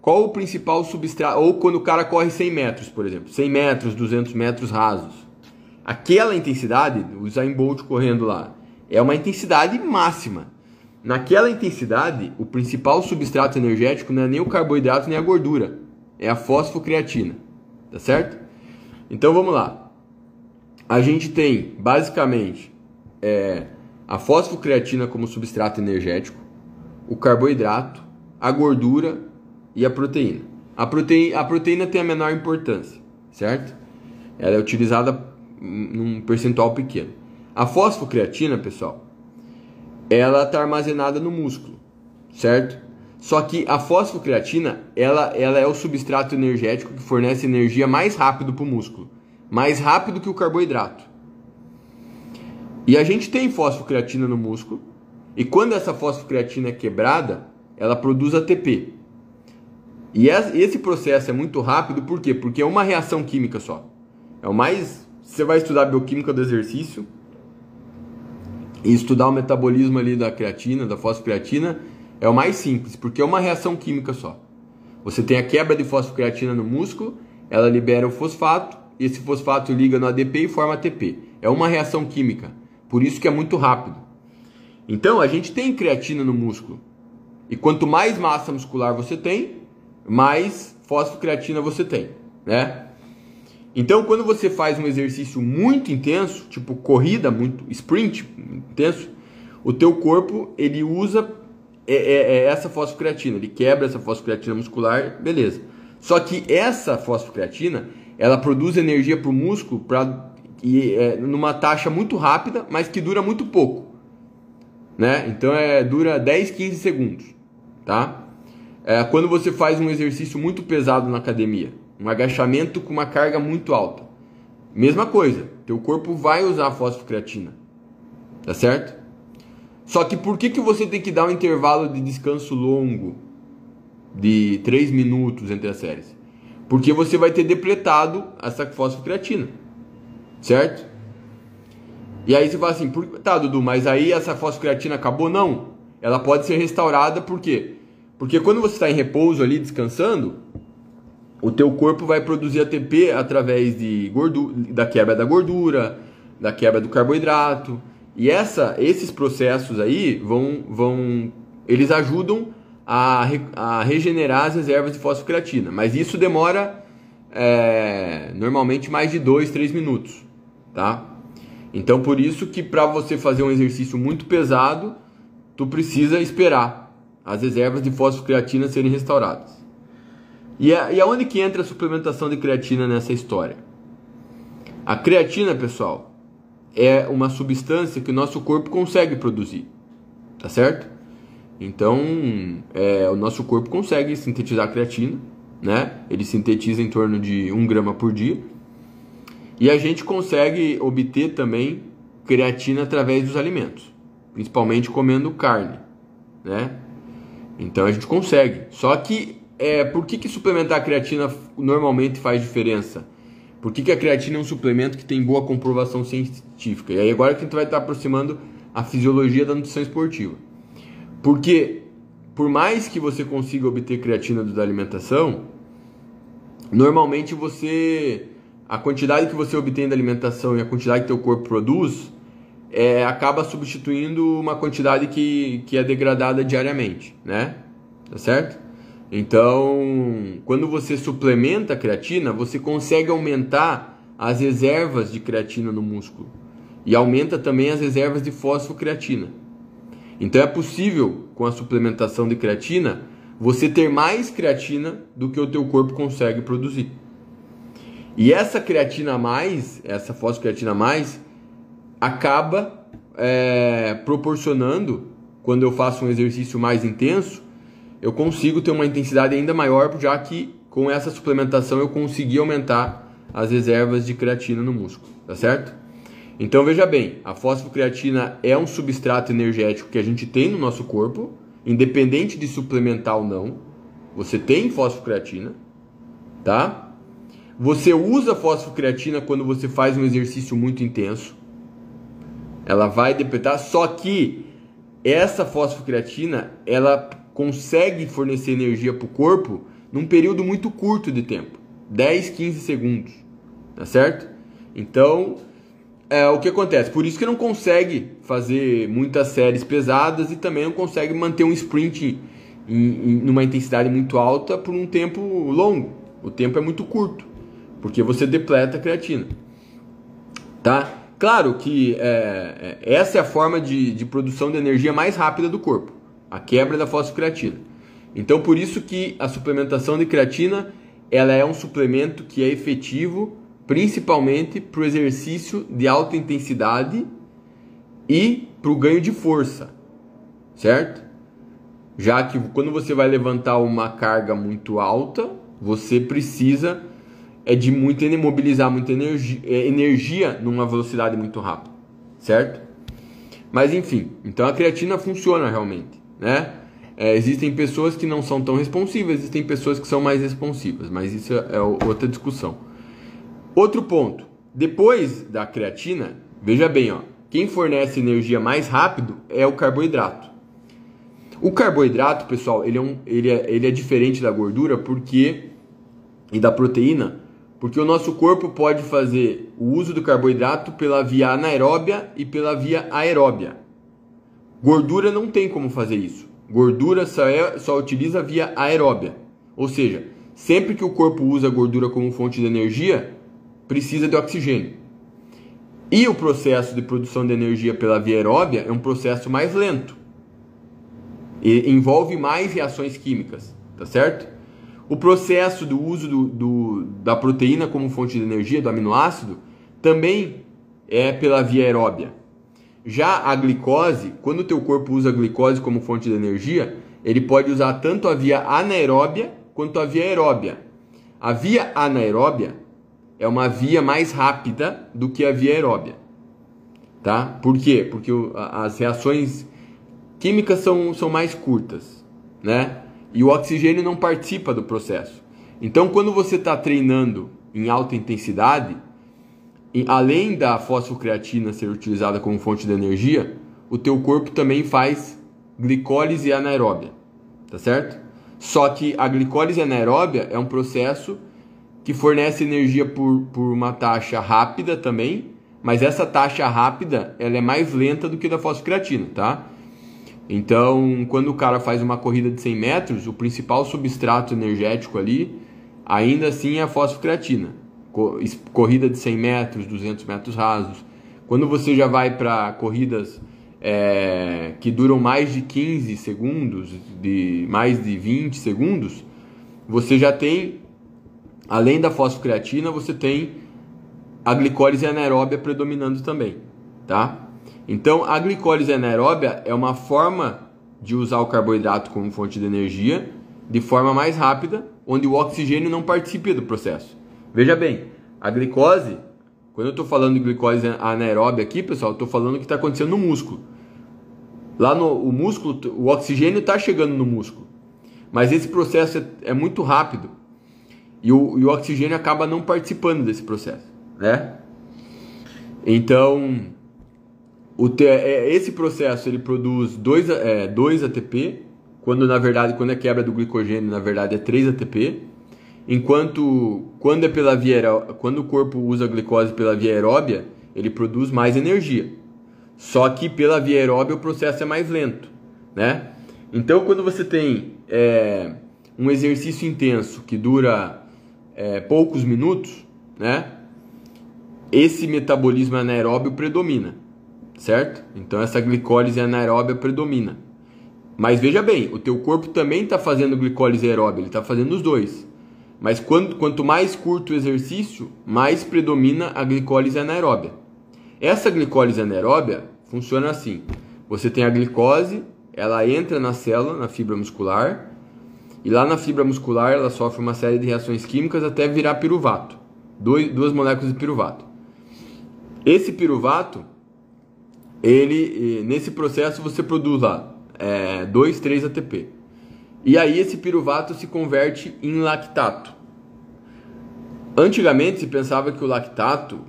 Qual o principal substrato? Ou quando o cara corre 100 metros, por exemplo, 100 metros, 200 metros rasos. Aquela intensidade, o Zayn Bolt correndo lá, é uma intensidade máxima. Naquela intensidade, o principal substrato energético não é nem o carboidrato nem a gordura, é a fosfocreatina, tá certo? Então vamos lá. A gente tem basicamente é a fosfocreatina como substrato energético, o carboidrato, a gordura e a proteína. A proteína, a proteína tem a menor importância, certo? Ela é utilizada num percentual pequeno. A fosfocreatina, pessoal, ela está armazenada no músculo, certo? Só que a fosfocreatina, ela, ela é o substrato energético que fornece energia mais rápido para o músculo, mais rápido que o carboidrato. E a gente tem fosfocreatina no músculo, e quando essa fosfocreatina é quebrada, ela produz ATP. E esse processo é muito rápido, por quê? Porque é uma reação química só. É o mais. Você vai estudar a bioquímica do exercício e estudar o metabolismo ali da creatina, da fosfocreatina, é o mais simples, porque é uma reação química só. Você tem a quebra de fosfocreatina no músculo, ela libera o fosfato, esse fosfato liga no ADP e forma ATP. É uma reação química, por isso que é muito rápido. Então, a gente tem creatina no músculo. E quanto mais massa muscular você tem, mais fosfocreatina você tem, né? Então, quando você faz um exercício muito intenso, tipo corrida, muito sprint intenso, o teu corpo ele usa é, é, é essa fosfocreatina, ele quebra essa fosfocreatina muscular, beleza. Só que essa fosfocreatina, ela produz energia para o músculo pra, e, é, numa taxa muito rápida, mas que dura muito pouco. Né? Então é, dura 10, 15 segundos. Tá? É, quando você faz um exercício muito pesado na academia, um agachamento com uma carga muito alta, mesma coisa, teu corpo vai usar fosfocreatina. Tá certo? Só que por que, que você tem que dar um intervalo de descanso longo de 3 minutos entre as séries? Porque você vai ter depletado essa fosfocreatina. Certo? E aí você fala assim, tá Dudu, mas aí essa fosfocreatina acabou? Não. Ela pode ser restaurada por quê? Porque quando você está em repouso ali, descansando, o teu corpo vai produzir ATP através de gordura, da quebra da gordura, da quebra do carboidrato, e essa, esses processos aí vão, vão eles ajudam a, a regenerar as reservas de fosfocreatina, mas isso demora é, normalmente mais de 2, 3 minutos, tá? Então por isso que para você fazer um exercício muito pesado, tu precisa esperar as reservas de fosfocreatina serem restauradas. E, a, e aonde que entra a suplementação de creatina nessa história? A creatina, pessoal, é uma substância que o nosso corpo consegue produzir, tá certo? Então, é, o nosso corpo consegue sintetizar creatina, né? Ele sintetiza em torno de 1 grama por dia. E a gente consegue obter também creatina através dos alimentos, principalmente comendo carne, né? Então a gente consegue. Só que é, por que, que suplementar creatina normalmente faz diferença? Por que, que a creatina é um suplemento que tem boa comprovação científica? E aí agora que a gente vai estar aproximando a fisiologia da nutrição esportiva. Porque por mais que você consiga obter creatina da alimentação, normalmente você a quantidade que você obtém da alimentação e a quantidade que teu corpo produz é, acaba substituindo uma quantidade que, que é degradada diariamente, né? Tá certo? Então, quando você suplementa a creatina, você consegue aumentar as reservas de creatina no músculo e aumenta também as reservas de fosfocreatina. Então é possível com a suplementação de creatina você ter mais creatina do que o teu corpo consegue produzir. E essa creatina a mais, essa fosfocreatina a mais, acaba é, proporcionando, quando eu faço um exercício mais intenso, eu consigo ter uma intensidade ainda maior, já que com essa suplementação eu consegui aumentar as reservas de creatina no músculo, tá certo? Então veja bem, a fosfocreatina é um substrato energético que a gente tem no nosso corpo, independente de suplementar ou não. Você tem fosfocreatina, tá? Você usa fosfocreatina quando você faz um exercício muito intenso. Ela vai depletar, só que essa fosfocreatina, ela consegue fornecer energia para o corpo num período muito curto de tempo 10, 15 segundos, tá certo? Então, é o que acontece. Por isso que não consegue fazer muitas séries pesadas e também não consegue manter um sprint em, em numa intensidade muito alta por um tempo longo. O tempo é muito curto, porque você depleta a creatina, tá? Claro que é, é essa é a forma de, de produção de energia mais rápida do corpo a quebra da fosfocreatina. Então, por isso que a suplementação de creatina ela é um suplemento que é efetivo principalmente para o exercício de alta intensidade e para o ganho de força, certo? Já que quando você vai levantar uma carga muito alta, você precisa é de muito mobilizar muita energia, é, energia numa velocidade muito rápida, certo? Mas enfim, então a creatina funciona realmente né? É, existem pessoas que não são tão responsivas, existem pessoas que são mais responsivas, mas isso é outra discussão. Outro ponto, depois da creatina, veja bem, ó, quem fornece energia mais rápido é o carboidrato. O carboidrato, pessoal, ele é, um, ele é, ele é diferente da gordura porque e da proteína, porque o nosso corpo pode fazer o uso do carboidrato pela via anaeróbia e pela via aeróbia. Gordura não tem como fazer isso. Gordura só, é, só utiliza via aeróbia. Ou seja, sempre que o corpo usa gordura como fonte de energia, precisa de oxigênio. E o processo de produção de energia pela via aeróbia é um processo mais lento. E envolve mais reações químicas, tá certo? O processo do uso do, do, da proteína como fonte de energia, do aminoácido, também é pela via aeróbia. Já a glicose, quando o teu corpo usa a glicose como fonte de energia, ele pode usar tanto a via anaeróbia quanto a via aeróbia. A via anaeróbia é uma via mais rápida do que a via aeróbia. Tá? Por quê? Porque as reações químicas são, são mais curtas, né? E o oxigênio não participa do processo. Então, quando você está treinando em alta intensidade, além da fosfocreatina ser utilizada como fonte de energia, o teu corpo também faz glicólise anaeróbia, tá certo? Só que a glicólise anaeróbia é um processo que fornece energia por, por uma taxa rápida também, mas essa taxa rápida ela é mais lenta do que da fosfocreatina, tá? Então, quando o cara faz uma corrida de 100 metros, o principal substrato energético ali ainda assim é a fosfocreatina corrida de 100 metros, 200 metros rasos. Quando você já vai para corridas é, que duram mais de 15 segundos, de mais de 20 segundos, você já tem, além da fosfocreatina, você tem a glicólise anaeróbia predominando também, tá? Então, a glicólise anaeróbia é uma forma de usar o carboidrato como fonte de energia de forma mais rápida, onde o oxigênio não participa do processo. Veja bem, a glicose, quando eu estou falando de glicose anaeróbia aqui, pessoal, estou falando o que está acontecendo no músculo. Lá no o músculo, o oxigênio está chegando no músculo, mas esse processo é, é muito rápido e o, e o, oxigênio acaba não participando desse processo, né? Então, o te, é, esse processo ele produz 2 é, dois ATP, quando na verdade, quando é quebra do glicogênio, na verdade é 3 ATP. Enquanto quando é pela via quando o corpo usa a glicose pela via aeróbia, ele produz mais energia. Só que pela via aeróbia o processo é mais lento, né? Então quando você tem é, um exercício intenso que dura é, poucos minutos, né? Esse metabolismo anaeróbio predomina, certo? Então essa glicólise anaeróbia predomina. Mas veja bem, o teu corpo também está fazendo glicólise aeróbia, ele está fazendo os dois. Mas quando, quanto mais curto o exercício, mais predomina a glicólise anaeróbia. Essa glicólise anaeróbia funciona assim: você tem a glicose, ela entra na célula, na fibra muscular, e lá na fibra muscular ela sofre uma série de reações químicas até virar piruvato, dois, duas moléculas de piruvato. Esse piruvato, ele nesse processo você produz lá é, 2, 3 ATP. E aí esse piruvato se converte em lactato. Antigamente se pensava que o lactato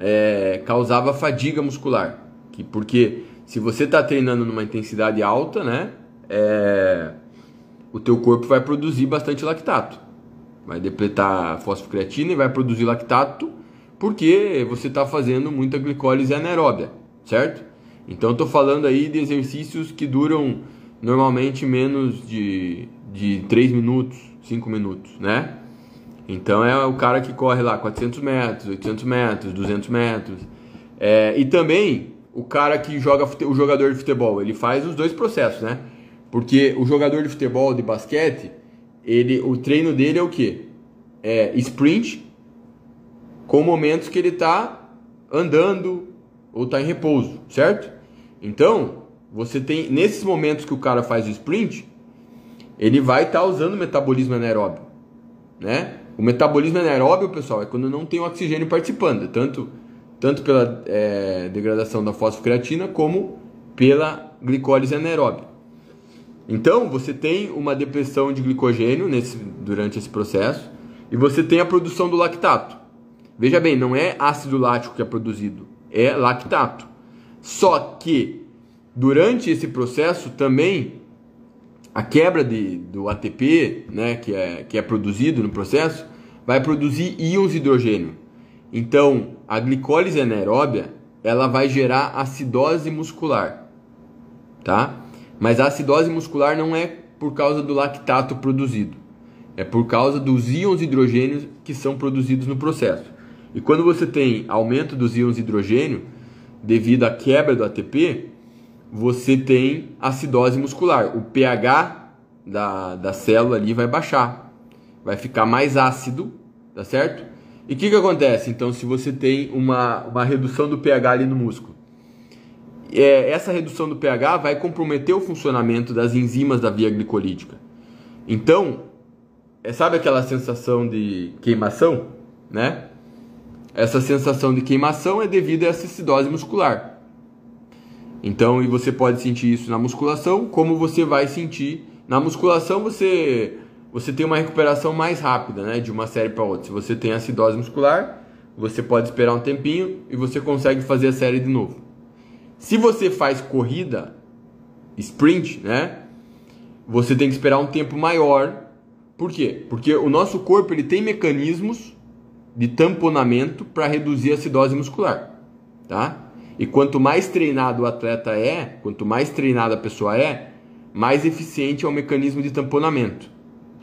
é, causava fadiga muscular, que porque se você está treinando numa intensidade alta, né, é, o teu corpo vai produzir bastante lactato, vai depletar fosfocreatina e vai produzir lactato porque você está fazendo muita glicólise anaeróbia, certo? Então estou falando aí de exercícios que duram normalmente menos de, de 3 minutos, 5 minutos, né? Então é o cara que corre lá 400 metros, 800 metros, 200 metros. É, e também o cara que joga o jogador de futebol, ele faz os dois processos, né? Porque o jogador de futebol, de basquete, ele, o treino dele é o quê? É sprint com momentos que ele está andando ou está em repouso, certo? Então, você tem nesses momentos que o cara faz o sprint, ele vai estar tá usando o metabolismo anaeróbio, né? O metabolismo anaeróbio, pessoal, é quando não tem oxigênio participando, tanto tanto pela é, degradação da fosfocreatina como pela glicólise anaeróbia. Então, você tem uma depressão de glicogênio nesse, durante esse processo e você tem a produção do lactato. Veja bem, não é ácido lático que é produzido, é lactato. Só que Durante esse processo também a quebra de, do ATP, né, que é, que é produzido no processo, vai produzir íons de hidrogênio. Então, a glicólise anaeróbia, ela vai gerar acidose muscular, tá? Mas a acidose muscular não é por causa do lactato produzido, é por causa dos íons de hidrogênio que são produzidos no processo. E quando você tem aumento dos íons de hidrogênio, devido à quebra do ATP, você tem acidose muscular. O pH da, da célula ali vai baixar, vai ficar mais ácido, tá certo? E o que, que acontece então se você tem uma, uma redução do pH ali no músculo? É, essa redução do pH vai comprometer o funcionamento das enzimas da via glicolítica. Então, é, sabe aquela sensação de queimação, né? Essa sensação de queimação é devido a essa acidose muscular. Então, e você pode sentir isso na musculação, como você vai sentir na musculação, você você tem uma recuperação mais rápida, né, de uma série para outra. Se você tem acidose muscular, você pode esperar um tempinho e você consegue fazer a série de novo. Se você faz corrida, sprint, né, você tem que esperar um tempo maior. Por quê? Porque o nosso corpo ele tem mecanismos de tamponamento para reduzir a acidose muscular, tá? E quanto mais treinado o atleta é, quanto mais treinada a pessoa é, mais eficiente é o mecanismo de tamponamento,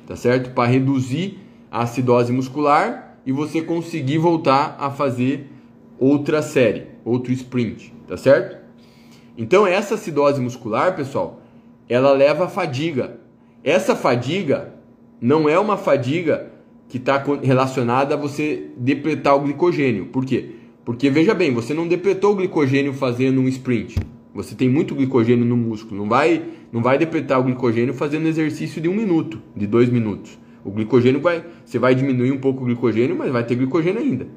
tá certo? Para reduzir a acidose muscular e você conseguir voltar a fazer outra série, outro sprint, tá certo? Então essa acidose muscular, pessoal, ela leva a fadiga. Essa fadiga não é uma fadiga que está relacionada a você depletar o glicogênio. Por quê? Porque veja bem, você não depletou o glicogênio fazendo um sprint. Você tem muito glicogênio no músculo. Não vai, não vai depletar o glicogênio fazendo exercício de um minuto, de dois minutos. O glicogênio vai, você vai diminuir um pouco o glicogênio, mas vai ter glicogênio ainda.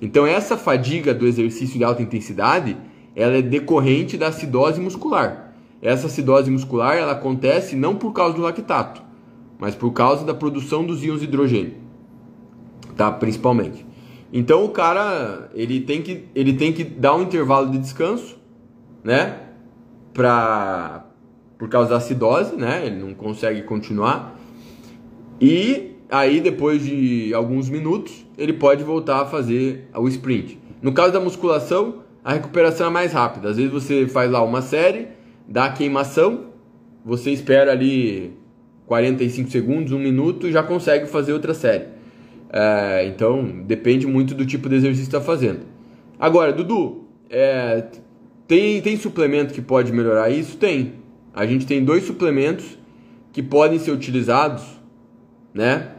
Então essa fadiga do exercício de alta intensidade, ela é decorrente da acidose muscular. Essa acidose muscular, ela acontece não por causa do lactato, mas por causa da produção dos íons de hidrogênio tá? Principalmente. Então o cara, ele tem que, ele tem que dar um intervalo de descanso, né? Pra, por causa da acidose, né? Ele não consegue continuar. E aí depois de alguns minutos, ele pode voltar a fazer o sprint. No caso da musculação, a recuperação é mais rápida. Às vezes você faz lá uma série, dá a queimação, você espera ali 45 segundos, um minuto e já consegue fazer outra série. É, então, depende muito do tipo de exercício que está fazendo. Agora, Dudu, é, tem, tem suplemento que pode melhorar isso? Tem. A gente tem dois suplementos que podem ser utilizados, né?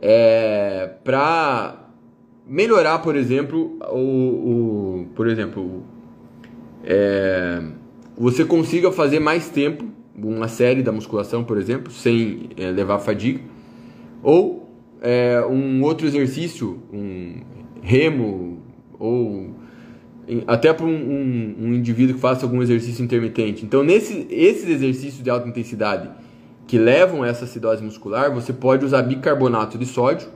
É, para melhorar, por exemplo, o, o por exemplo, é, você consiga fazer mais tempo uma série da musculação, por exemplo, sem é, levar fadiga, ou é, um outro exercício, um remo, ou até para um, um, um, indivíduo que faça algum exercício intermitente. Então, nesse, esses exercícios de alta intensidade que levam a essa acidose muscular, você pode usar bicarbonato de sódio,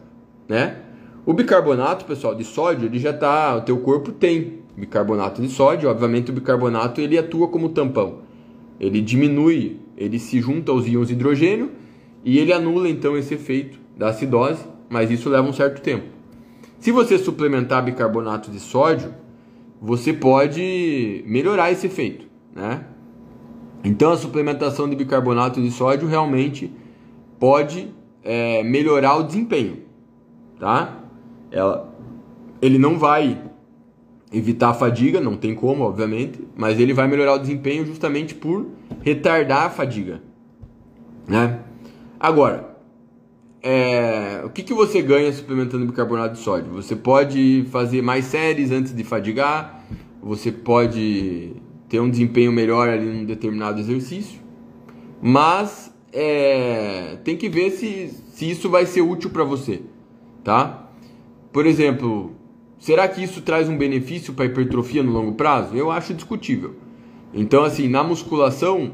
né? O bicarbonato, pessoal, de sódio, ele já tá, o teu corpo tem bicarbonato de sódio, obviamente o bicarbonato ele atua como tampão. Ele diminui, ele se junta aos íons de hidrogênio e ele anula então esse efeito da acidose, mas isso leva um certo tempo. Se você suplementar bicarbonato de sódio, você pode melhorar esse efeito, né? Então a suplementação de bicarbonato de sódio realmente pode é, melhorar o desempenho, tá? Ela, ele não vai evitar a fadiga, não tem como, obviamente, mas ele vai melhorar o desempenho justamente por retardar a fadiga, né? Agora, é, o que, que você ganha suplementando bicarbonato de sódio? Você pode fazer mais séries antes de fadigar, você pode ter um desempenho melhor ali num determinado exercício, mas é, tem que ver se, se isso vai ser útil para você, tá? Por exemplo, será que isso traz um benefício para hipertrofia no longo prazo? Eu acho discutível. Então, assim, na musculação,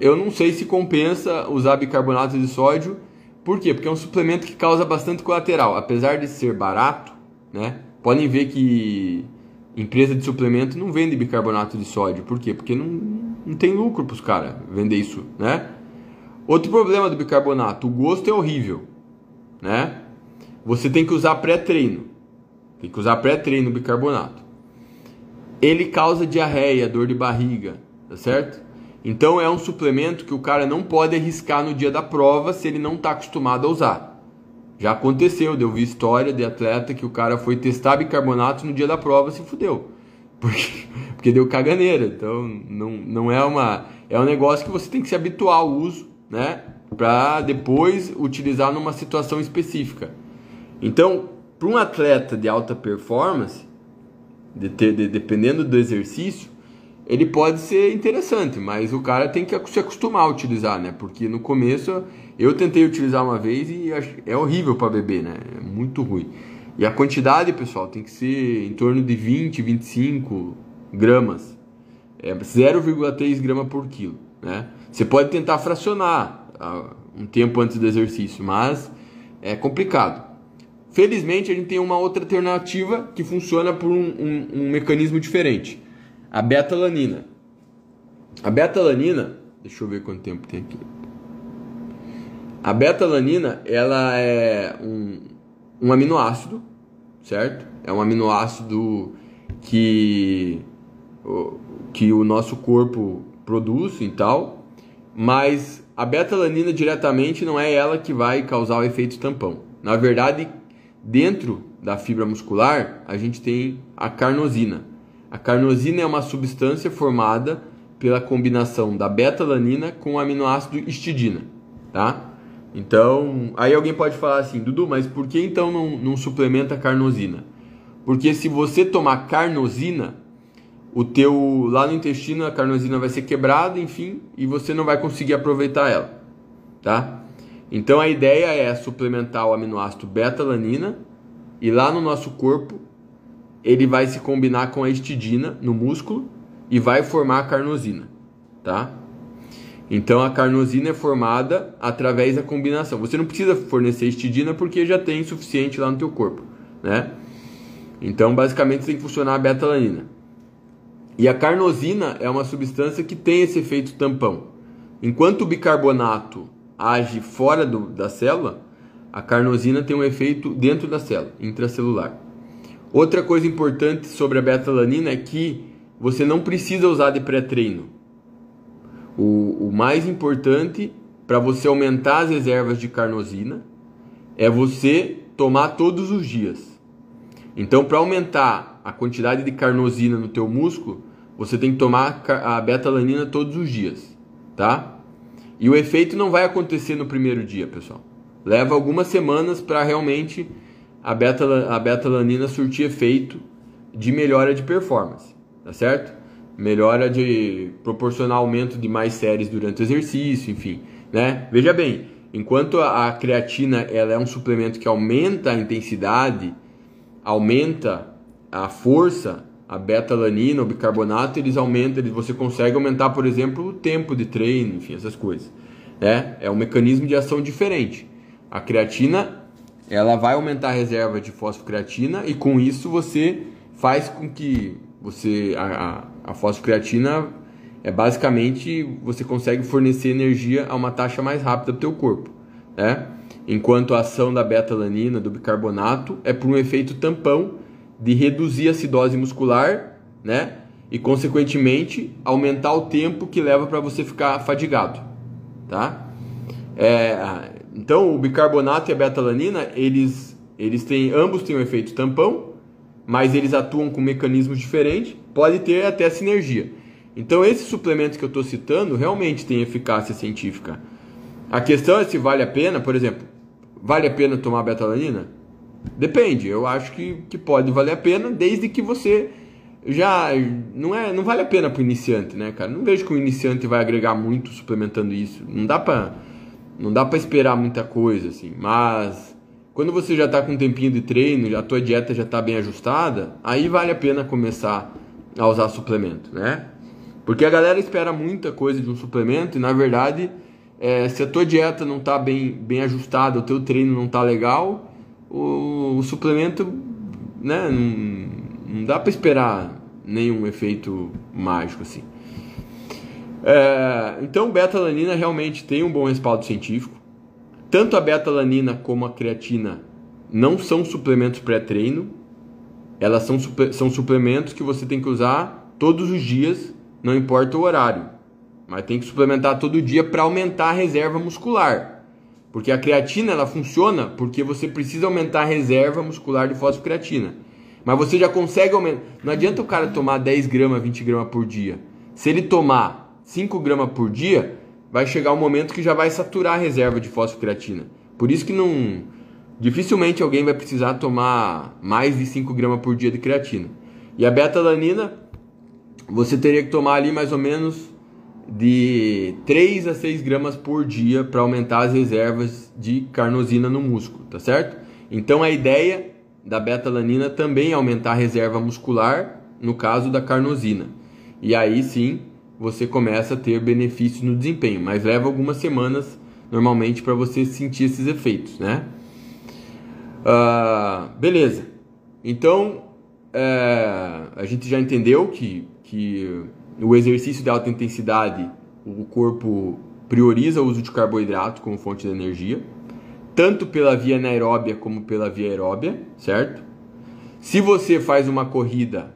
eu não sei se compensa usar bicarbonato de sódio por quê? Porque é um suplemento que causa bastante colateral. Apesar de ser barato, né? Podem ver que empresa de suplemento não vende bicarbonato de sódio. Por quê? Porque não, não tem lucro para os caras vender isso, né? Outro problema do bicarbonato, o gosto é horrível, né? Você tem que usar pré-treino. Tem que usar pré-treino bicarbonato. Ele causa diarreia, dor de barriga, tá certo? Então é um suplemento que o cara não pode arriscar no dia da prova se ele não está acostumado a usar. Já aconteceu, eu vi história de atleta que o cara foi testar bicarbonato no dia da prova se fudeu. Porque, porque deu caganeira. Então não, não é uma. É um negócio que você tem que se habituar ao uso, né? Para depois utilizar numa situação específica. Então, para um atleta de alta performance, de ter, de, dependendo do exercício, ele pode ser interessante, mas o cara tem que se acostumar a utilizar, né? Porque no começo eu tentei utilizar uma vez e é horrível para beber, né? É muito ruim. E a quantidade, pessoal, tem que ser em torno de 20, 25 gramas. É 0,3 grama por quilo, né? Você pode tentar fracionar ah, um tempo antes do exercício, mas é complicado. Felizmente, a gente tem uma outra alternativa que funciona por um, um, um mecanismo diferente. A beta-alanina. A beta-alanina, deixa eu ver quanto tempo tem aqui. A beta-alanina, ela é um, um aminoácido, certo? É um aminoácido que, que o nosso corpo produz e tal, mas a beta-alanina diretamente não é ela que vai causar o efeito tampão. Na verdade, Dentro da fibra muscular, a gente tem a carnosina. A carnosina é uma substância formada pela combinação da beta-alanina com o aminoácido histidina, tá? Então, aí alguém pode falar assim, Dudu, mas por que então não, não suplementa carnosina? Porque se você tomar carnosina, o teu lá no intestino a carnosina vai ser quebrada, enfim, e você não vai conseguir aproveitar ela, tá? Então a ideia é suplementar o aminoácido beta-alanina e lá no nosso corpo ele vai se combinar com a histidina no músculo e vai formar a carnosina, tá? Então a carnosina é formada através da combinação. Você não precisa fornecer histidina porque já tem suficiente lá no teu corpo, né? Então basicamente tem que funcionar a beta-alanina. E a carnosina é uma substância que tem esse efeito tampão. Enquanto o bicarbonato age fora do, da célula, a carnosina tem um efeito dentro da célula, intracelular. Outra coisa importante sobre a beta-alanina é que você não precisa usar de pré-treino. O, o mais importante para você aumentar as reservas de carnosina é você tomar todos os dias. Então, para aumentar a quantidade de carnosina no teu músculo, você tem que tomar a beta-alanina todos os dias, tá? E o efeito não vai acontecer no primeiro dia, pessoal. Leva algumas semanas para realmente a beta-alanina a beta surtir efeito de melhora de performance, tá certo? Melhora de proporcionar aumento de mais séries durante o exercício, enfim, né? Veja bem, enquanto a, creatina ela é um suplemento que aumenta a intensidade, aumenta a força a beta-alanina, o bicarbonato, eles aumentam, eles, você consegue aumentar, por exemplo, o tempo de treino, enfim, essas coisas. É, é um mecanismo de ação diferente. A creatina, ela vai aumentar a reserva de fosfocreatina e com isso você faz com que você a, a, a fosfocreatina é basicamente você consegue fornecer energia a uma taxa mais rápida para o teu corpo, né? Enquanto a ação da beta-alanina, do bicarbonato, é por um efeito tampão de reduzir a acidose muscular, né? E consequentemente aumentar o tempo que leva para você ficar fadigado, tá? É, então o bicarbonato e a betalanina eles eles têm ambos têm um efeito tampão, mas eles atuam com mecanismos diferentes, pode ter até sinergia. Então esses suplementos que eu estou citando realmente têm eficácia científica. A questão é se vale a pena, por exemplo, vale a pena tomar betalanina? Depende, eu acho que, que pode valer a pena, desde que você já não é não vale a pena para o iniciante, né, cara? Não vejo que o iniciante vai agregar muito suplementando isso. Não dá para não dá para esperar muita coisa assim, mas quando você já está com um tempinho de treino, a tua dieta já está bem ajustada, aí vale a pena começar a usar suplemento, né? Porque a galera espera muita coisa de um suplemento e na verdade, é, se a tua dieta não está bem, bem ajustada, o teu treino não está legal, o, o suplemento, né, não, não dá para esperar nenhum efeito mágico assim. É, então, beta-alanina realmente tem um bom respaldo científico. Tanto a beta-alanina como a creatina não são suplementos pré-treino. Elas são, são suplementos que você tem que usar todos os dias, não importa o horário. Mas tem que suplementar todo dia para aumentar a reserva muscular. Porque a creatina ela funciona porque você precisa aumentar a reserva muscular de fosfocreatina. Mas você já consegue aumentar. Não adianta o cara tomar 10 gramas, 20 gramas por dia. Se ele tomar 5 gramas por dia, vai chegar um momento que já vai saturar a reserva de fosfocreatina. Por isso que não. Dificilmente alguém vai precisar tomar mais de 5 gramas por dia de creatina. E a beta-alanina, você teria que tomar ali mais ou menos de 3 a 6 gramas por dia para aumentar as reservas de carnosina no músculo, tá certo? Então a ideia da beta-alanina também aumentar a reserva muscular, no caso da carnosina. E aí sim você começa a ter benefícios no desempenho, mas leva algumas semanas normalmente para você sentir esses efeitos, né? Uh, beleza. Então é, a gente já entendeu que, que o exercício de alta intensidade o corpo prioriza o uso de carboidrato como fonte de energia tanto pela via anaeróbia como pela via aeróbia, certo? Se você faz uma corrida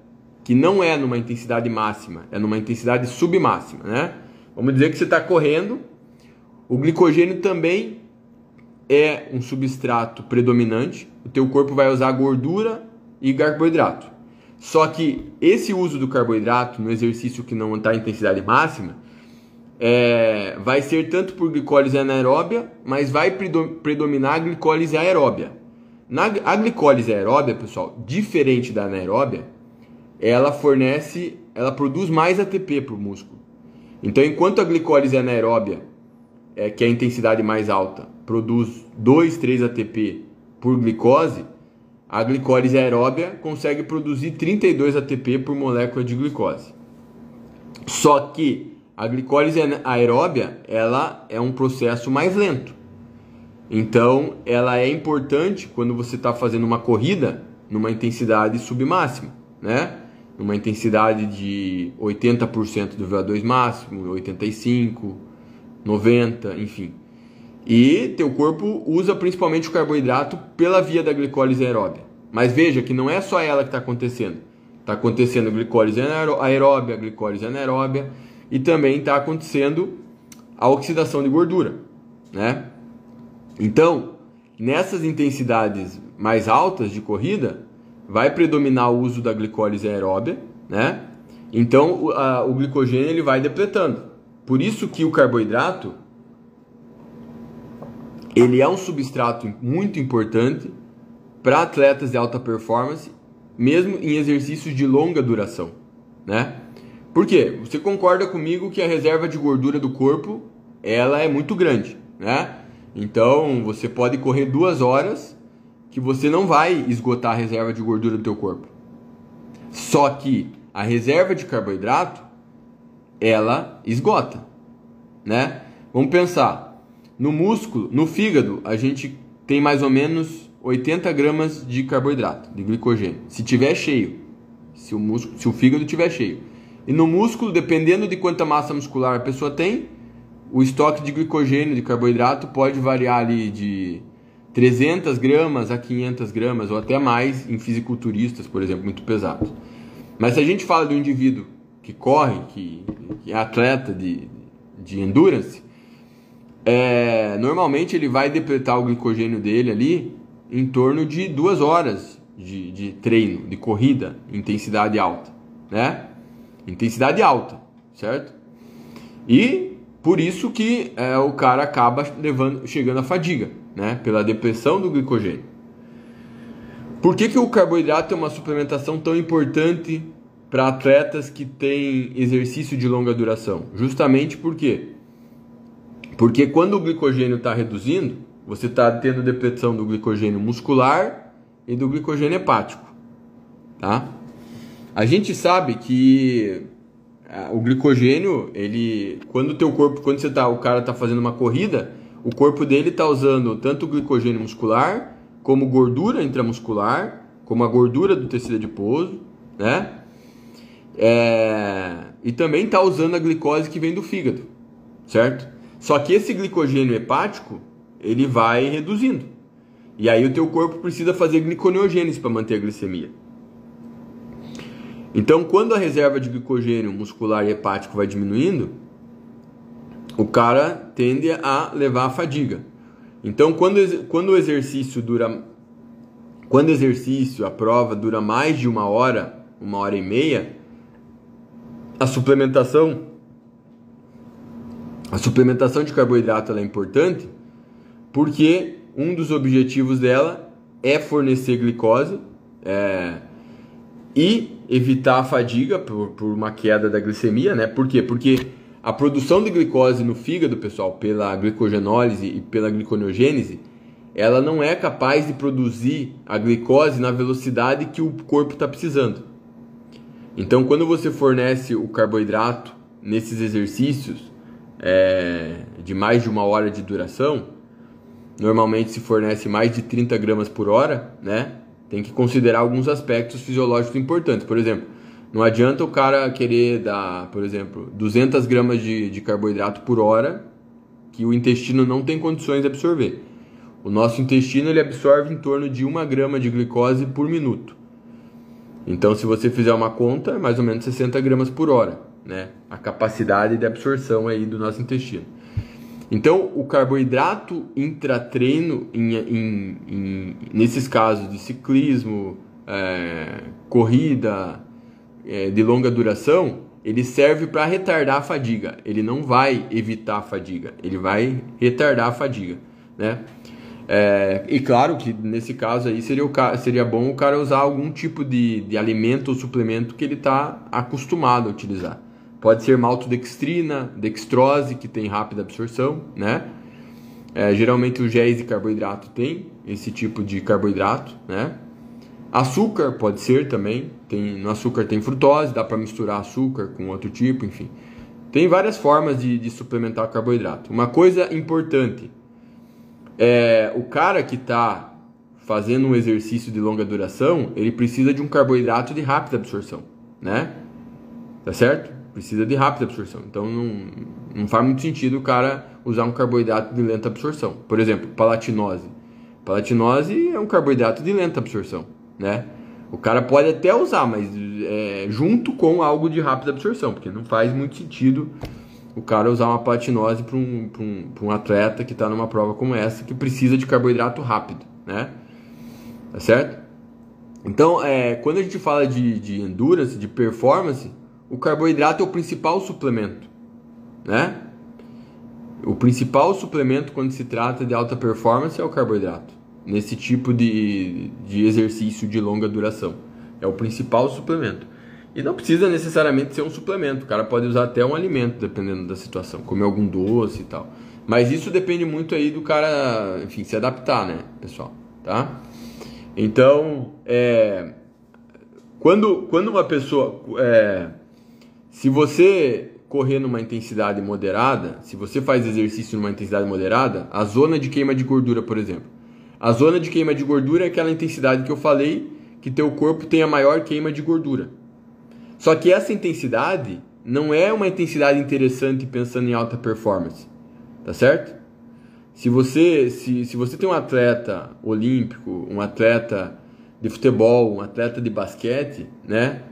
que não é numa intensidade máxima, é numa intensidade submáxima, né? Vamos dizer que você está correndo, o glicogênio também é um substrato predominante, o teu corpo vai usar gordura e carboidrato. Só que esse uso do carboidrato no exercício que não está em intensidade máxima, é, vai ser tanto por glicólise anaeróbia, mas vai predominar a glicólise aeróbia. Na, a glicólise aeróbia, pessoal, diferente da anaeróbia, ela fornece, ela produz mais ATP para o músculo. Então, enquanto a glicólise anaeróbia, é, que é a intensidade mais alta, produz 2, 3 ATP por glicose, a glicólise aeróbia consegue produzir 32 ATP por molécula de glicose. Só que a glicólise aeróbia, ela é um processo mais lento. Então, ela é importante quando você está fazendo uma corrida numa intensidade submáxima, né? Numa intensidade de 80% do VO2 máximo, 85, 90, enfim. E teu corpo usa principalmente o carboidrato pela via da glicólise aeróbia. Mas veja que não é só ela que está acontecendo. Está acontecendo glicólise aeróbia, glicólise anaeróbia e também está acontecendo a oxidação de gordura, né? Então, nessas intensidades mais altas de corrida, vai predominar o uso da glicólise aeróbia, né? Então, o, a, o glicogênio ele vai depletando. Por isso que o carboidrato ele é um substrato muito importante para atletas de alta performance, mesmo em exercícios de longa duração, né? Por quê? Você concorda comigo que a reserva de gordura do corpo ela é muito grande, né? Então você pode correr duas horas que você não vai esgotar a reserva de gordura do teu corpo. Só que a reserva de carboidrato ela esgota, né? Vamos pensar no músculo, no fígado a gente tem mais ou menos 80 gramas de carboidrato, de glicogênio. Se tiver cheio, se o músculo, se o fígado tiver cheio. E no músculo, dependendo de quanta massa muscular a pessoa tem, o estoque de glicogênio, de carboidrato, pode variar ali de 300 gramas a 500 gramas, ou até mais em fisiculturistas, por exemplo, muito pesados. Mas se a gente fala um indivíduo que corre, que, que é atleta de, de endurance, é, normalmente ele vai depletar o glicogênio dele ali em torno de duas horas de, de treino, de corrida, intensidade alta, né? intensidade alta, certo? E por isso que é, o cara acaba levando, chegando à fadiga, né? Pela depressão do glicogênio. Por que, que o carboidrato é uma suplementação tão importante para atletas que têm exercício de longa duração? Justamente por quê? Porque quando o glicogênio está reduzindo, você está tendo depressão do glicogênio muscular e do glicogênio hepático, tá? A gente sabe que ah, o glicogênio, ele quando o teu corpo, quando você tá, o cara tá fazendo uma corrida, o corpo dele tá usando tanto glicogênio muscular, como gordura intramuscular, como a gordura do tecido adiposo, né? É, e também está usando a glicose que vem do fígado, certo? Só que esse glicogênio hepático ele vai reduzindo. E aí o teu corpo precisa fazer gliconeogênese para manter a glicemia. Então, quando a reserva de glicogênio muscular e hepático vai diminuindo, o cara tende a levar a fadiga. Então, quando, quando o exercício dura. Quando o exercício, a prova dura mais de uma hora, uma hora e meia, a suplementação. A suplementação de carboidrato é importante porque um dos objetivos dela é fornecer glicose é, e evitar a fadiga por, por uma queda da glicemia, né? Por quê? Porque a produção de glicose no fígado, pessoal, pela glicogenólise e pela gliconeogênese, ela não é capaz de produzir a glicose na velocidade que o corpo está precisando. Então, quando você fornece o carboidrato nesses exercícios é, de mais de uma hora de duração, normalmente se fornece mais de 30 gramas por hora, né? Tem que considerar alguns aspectos fisiológicos importantes. Por exemplo, não adianta o cara querer dar, por exemplo, 200 gramas de, de carboidrato por hora que o intestino não tem condições de absorver. O nosso intestino ele absorve em torno de 1 grama de glicose por minuto. Então, se você fizer uma conta, é mais ou menos 60 gramas por hora, né? A capacidade de absorção aí do nosso intestino. Então, o carboidrato intratreino, em, em, em, nesses casos de ciclismo, é, corrida é, de longa duração, ele serve para retardar a fadiga. Ele não vai evitar a fadiga, ele vai retardar a fadiga, né? É, e claro que nesse caso aí seria, o, seria bom o cara usar algum tipo de, de alimento ou suplemento que ele está acostumado a utilizar. Pode ser maltodextrina, dextrose, que tem rápida absorção, né? É, geralmente o géis de carboidrato tem esse tipo de carboidrato, né? Açúcar pode ser também, tem, no açúcar tem frutose, dá para misturar açúcar com outro tipo, enfim. Tem várias formas de, de suplementar carboidrato. Uma coisa importante, é, o cara que está fazendo um exercício de longa duração, ele precisa de um carboidrato de rápida absorção, né? Tá certo? precisa de rápida absorção. Então não, não faz muito sentido o cara usar um carboidrato de lenta absorção. Por exemplo, palatinose. Palatinose é um carboidrato de lenta absorção, né? O cara pode até usar, mas é, junto com algo de rápida absorção, porque não faz muito sentido o cara usar uma palatinose para um, um, um atleta que está numa prova como essa, que precisa de carboidrato rápido, né? Tá certo? Então, é, quando a gente fala de, de endurance, de performance, o carboidrato é o principal suplemento, né? O principal suplemento quando se trata de alta performance é o carboidrato, nesse tipo de, de exercício de longa duração. É o principal suplemento. E não precisa necessariamente ser um suplemento, o cara pode usar até um alimento, dependendo da situação, comer algum doce e tal. Mas isso depende muito aí do cara, enfim, se adaptar, né, pessoal? Tá? Então, é, quando, quando uma pessoa. É, se você correr numa intensidade moderada, se você faz exercício numa intensidade moderada, a zona de queima de gordura, por exemplo. A zona de queima de gordura é aquela intensidade que eu falei que teu corpo tem a maior queima de gordura. Só que essa intensidade não é uma intensidade interessante pensando em alta performance. Tá certo? Se você, se, se você tem um atleta olímpico, um atleta de futebol, um atleta de basquete, né?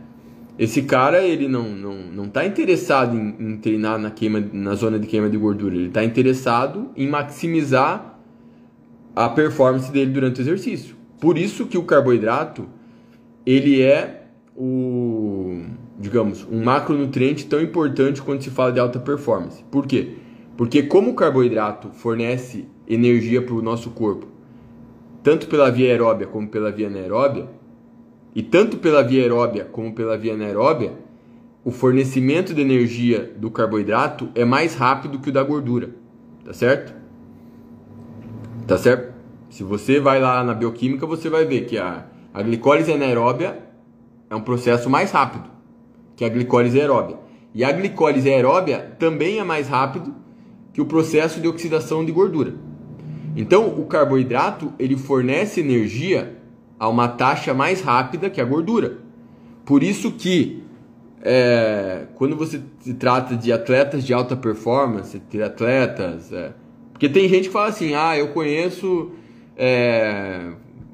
Esse cara, ele não, não, não tá interessado em, em treinar na, queima, na zona de queima de gordura. Ele está interessado em maximizar a performance dele durante o exercício. Por isso que o carboidrato, ele é o, digamos, um macronutriente tão importante quando se fala de alta performance. Por quê? Porque como o carboidrato fornece energia para o nosso corpo, tanto pela via aeróbia como pela via anaeróbia, e tanto pela via aeróbia como pela via anaeróbia, o fornecimento de energia do carboidrato é mais rápido que o da gordura. Tá certo? Tá certo? Se você vai lá na bioquímica, você vai ver que a, a glicólise anaeróbia é um processo mais rápido que a glicólise aeróbia. E a glicólise aeróbia também é mais rápido que o processo de oxidação de gordura. Então, o carboidrato ele fornece energia a uma taxa mais rápida que a gordura. Por isso que é, quando você se trata de atletas de alta performance, atletas. É, porque tem gente que fala assim: ah, eu conheço é,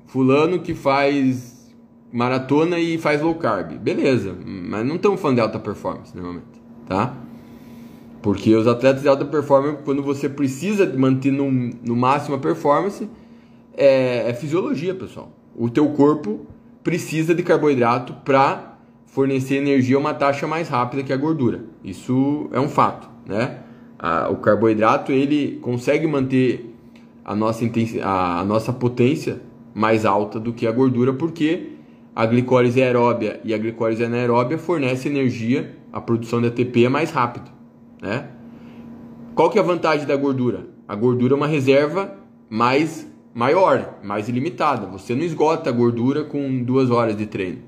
fulano que faz maratona e faz low carb. Beleza, mas não estamos falando de alta performance normalmente, tá? Porque os atletas de alta performance, quando você precisa manter no, no máximo a performance, é, é fisiologia, pessoal. O teu corpo precisa de carboidrato para fornecer energia a uma taxa mais rápida que a gordura. Isso é um fato, né? O carboidrato ele consegue manter a nossa, a, a nossa potência mais alta do que a gordura, porque a glicólise aeróbia e a glicólise anaeróbia fornecem energia, a produção de ATP é mais rápido, né? Qual que é a vantagem da gordura? A gordura é uma reserva mais maior, mais ilimitada. Você não esgota a gordura com duas horas de treino.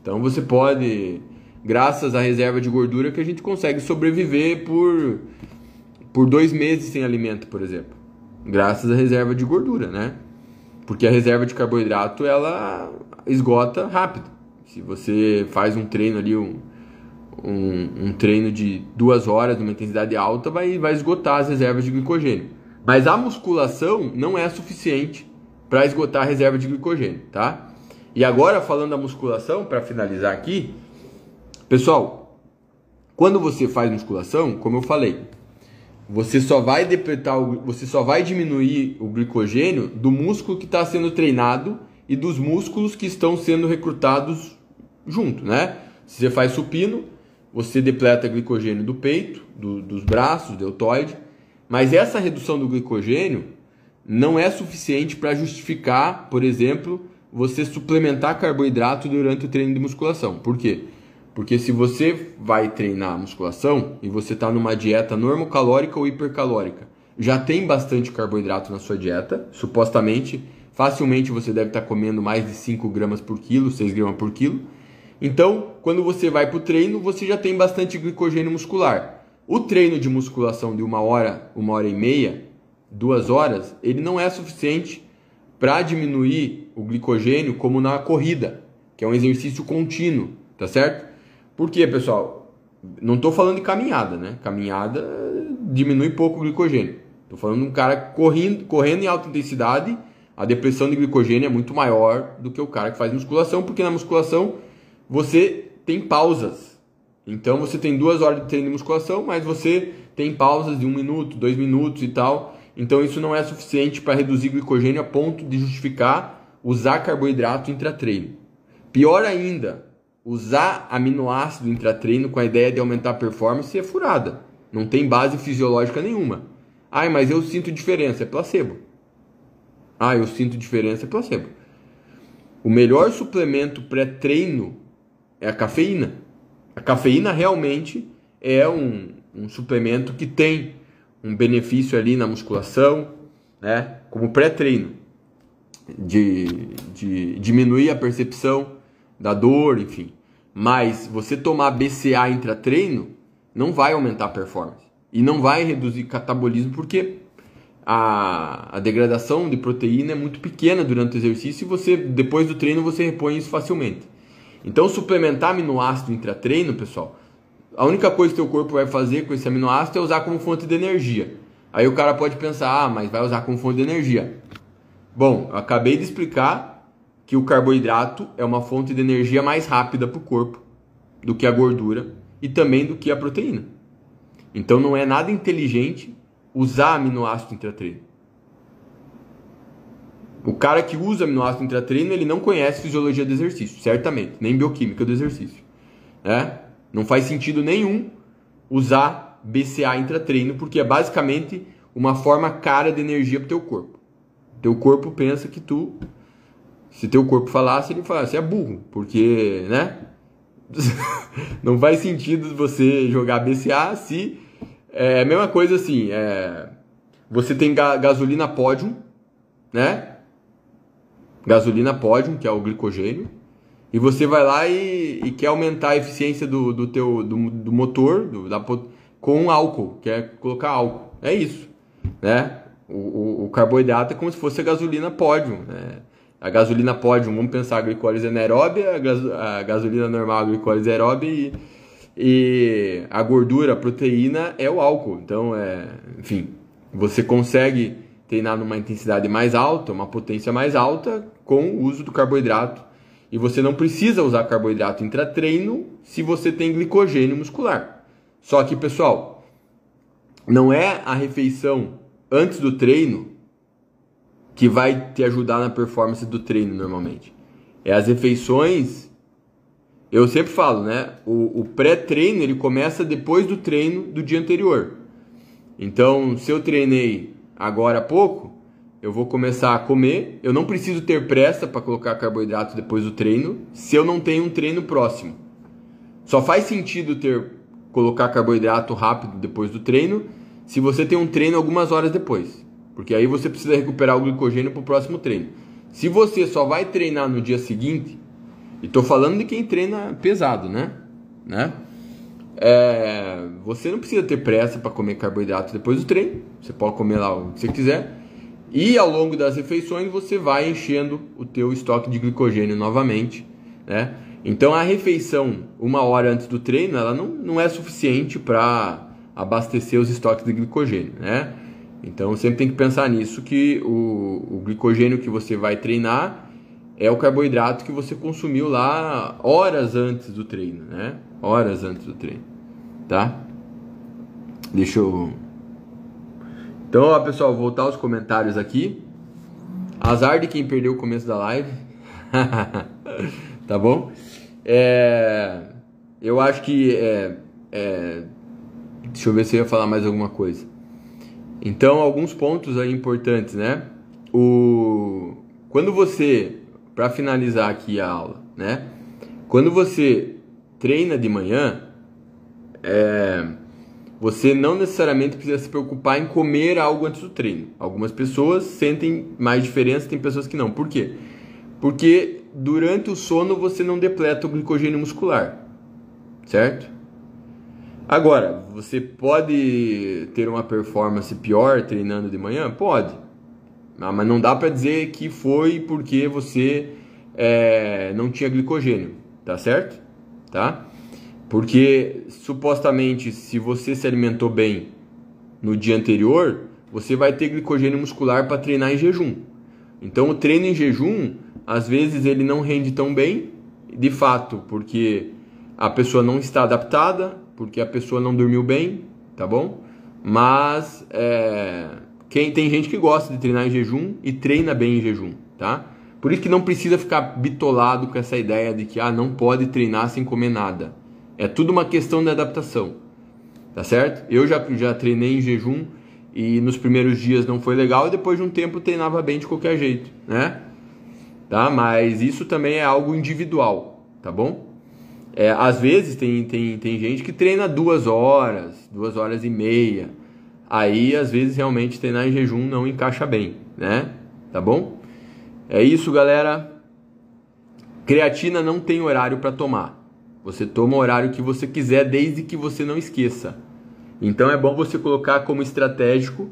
Então você pode, graças à reserva de gordura, que a gente consegue sobreviver por, por dois meses sem alimento, por exemplo. Graças à reserva de gordura, né? Porque a reserva de carboidrato ela esgota rápido. Se você faz um treino ali, um, um, um treino de duas horas, numa intensidade alta, vai, vai esgotar as reservas de glicogênio. Mas a musculação não é suficiente para esgotar a reserva de glicogênio, tá? E agora falando da musculação, para finalizar aqui, pessoal, quando você faz musculação, como eu falei, você só vai depletar, você só vai diminuir o glicogênio do músculo que está sendo treinado e dos músculos que estão sendo recrutados junto, né? Se você faz supino, você depleta glicogênio do peito, do, dos braços, deltoide, mas essa redução do glicogênio não é suficiente para justificar, por exemplo, você suplementar carboidrato durante o treino de musculação. Por quê? Porque se você vai treinar musculação e você está numa dieta normocalórica ou hipercalórica, já tem bastante carboidrato na sua dieta, supostamente, facilmente você deve estar tá comendo mais de 5 gramas por quilo, 6 gramas por quilo. Então, quando você vai para o treino, você já tem bastante glicogênio muscular. O treino de musculação de uma hora, uma hora e meia, duas horas, ele não é suficiente para diminuir o glicogênio como na corrida, que é um exercício contínuo, tá certo? Por quê, pessoal? Não estou falando de caminhada, né? Caminhada diminui pouco o glicogênio. Estou falando de um cara correndo, correndo em alta intensidade, a depressão de glicogênio é muito maior do que o cara que faz musculação, porque na musculação você tem pausas então você tem duas horas de treino de musculação, mas você tem pausas de um minuto, dois minutos e tal. Então isso não é suficiente para reduzir glicogênio a ponto de justificar usar carboidrato intratreino. Pior ainda, usar aminoácido intratreino com a ideia de aumentar a performance é furada. Não tem base fisiológica nenhuma. Ai, mas eu sinto diferença, é placebo. Ah, eu sinto diferença, é placebo. O melhor suplemento pré-treino é a cafeína. A cafeína realmente é um, um suplemento que tem um benefício ali na musculação, né? Como pré-treino, de, de diminuir a percepção da dor, enfim. Mas você tomar BCA intratreino não vai aumentar a performance e não vai reduzir catabolismo porque a, a degradação de proteína é muito pequena durante o exercício e você depois do treino você repõe isso facilmente. Então, suplementar aminoácido intratreino, pessoal, a única coisa que o corpo vai fazer com esse aminoácido é usar como fonte de energia. Aí o cara pode pensar, ah, mas vai usar como fonte de energia. Bom, acabei de explicar que o carboidrato é uma fonte de energia mais rápida para o corpo do que a gordura e também do que a proteína. Então não é nada inteligente usar aminoácido intratreino. O cara que usa aminoácido intratreino, ele não conhece fisiologia do exercício, certamente, nem bioquímica do exercício. Né? Não faz sentido nenhum usar BCA intratreino, porque é basicamente uma forma cara de energia para o teu corpo. Teu corpo pensa que tu, se teu corpo falasse, ele falasse, é burro, porque, né? não faz sentido você jogar BCA se é a mesma coisa assim, é, você tem ga gasolina pódio, né? gasolina pódio, que é o glicogênio, e você vai lá e, e quer aumentar a eficiência do, do teu do, do motor do, da, com álcool, quer colocar álcool. É isso, né? O, o, o carboidrato é como se fosse a gasolina pódio, né? A gasolina pódio, vamos pensar a glicólise anaeróbia, a, gas, a gasolina normal, a glicólise aeróbia e, E a gordura, a proteína é o álcool. Então, é, enfim, você consegue treinar numa intensidade mais alta, uma potência mais alta, com o uso do carboidrato. E você não precisa usar carboidrato intratreino se você tem glicogênio muscular. Só que, pessoal, não é a refeição antes do treino que vai te ajudar na performance do treino normalmente. É as refeições. Eu sempre falo, né? O, o pré-treino ele começa depois do treino do dia anterior. Então, se eu treinei agora há pouco, eu vou começar a comer. Eu não preciso ter pressa para colocar carboidrato depois do treino, se eu não tenho um treino próximo. Só faz sentido ter colocar carboidrato rápido depois do treino se você tem um treino algumas horas depois, porque aí você precisa recuperar o glicogênio para o próximo treino. Se você só vai treinar no dia seguinte, e estou falando de quem treina pesado, né? né? É, você não precisa ter pressa para comer carboidrato depois do treino. Você pode comer lá o que você quiser. E ao longo das refeições você vai enchendo o teu estoque de glicogênio novamente, né? Então a refeição uma hora antes do treino, ela não, não é suficiente para abastecer os estoques de glicogênio, né? Então sempre tem que pensar nisso que o, o glicogênio que você vai treinar é o carboidrato que você consumiu lá horas antes do treino, né? Horas antes do treino, tá? Deixa eu. Então, ó, pessoal, voltar aos comentários aqui. Azar de quem perdeu o começo da live. tá bom? É... Eu acho que é... É... Deixa eu ver se eu ia falar mais alguma coisa. Então, alguns pontos aí importantes, né? O... Quando você, para finalizar aqui a aula, né? Quando você treina de manhã, é... você não necessariamente precisa se preocupar em comer algo antes do treino. Algumas pessoas sentem mais diferença, tem pessoas que não. Por quê? Porque durante o sono você não depleta o glicogênio muscular, certo? Agora, você pode ter uma performance pior treinando de manhã? Pode. Ah, mas não dá para dizer que foi porque você é, não tinha glicogênio, tá certo? Tá? Porque supostamente, se você se alimentou bem no dia anterior, você vai ter glicogênio muscular para treinar em jejum. Então, o treino em jejum, às vezes, ele não rende tão bem, de fato, porque a pessoa não está adaptada, porque a pessoa não dormiu bem, tá bom? Mas é, quem tem gente que gosta de treinar em jejum e treina bem em jejum, tá? Por isso que não precisa ficar bitolado com essa ideia de que ah, não pode treinar sem comer nada. É tudo uma questão de adaptação, tá certo? Eu já, já treinei em jejum e nos primeiros dias não foi legal e depois de um tempo treinava bem de qualquer jeito, né? Tá? Mas isso também é algo individual, tá bom? É, às vezes tem, tem, tem gente que treina duas horas, duas horas e meia. Aí, às vezes, realmente treinar em jejum não encaixa bem, né? Tá bom? É isso, galera. Creatina não tem horário para tomar. Você toma o horário que você quiser, desde que você não esqueça. Então é bom você colocar como estratégico,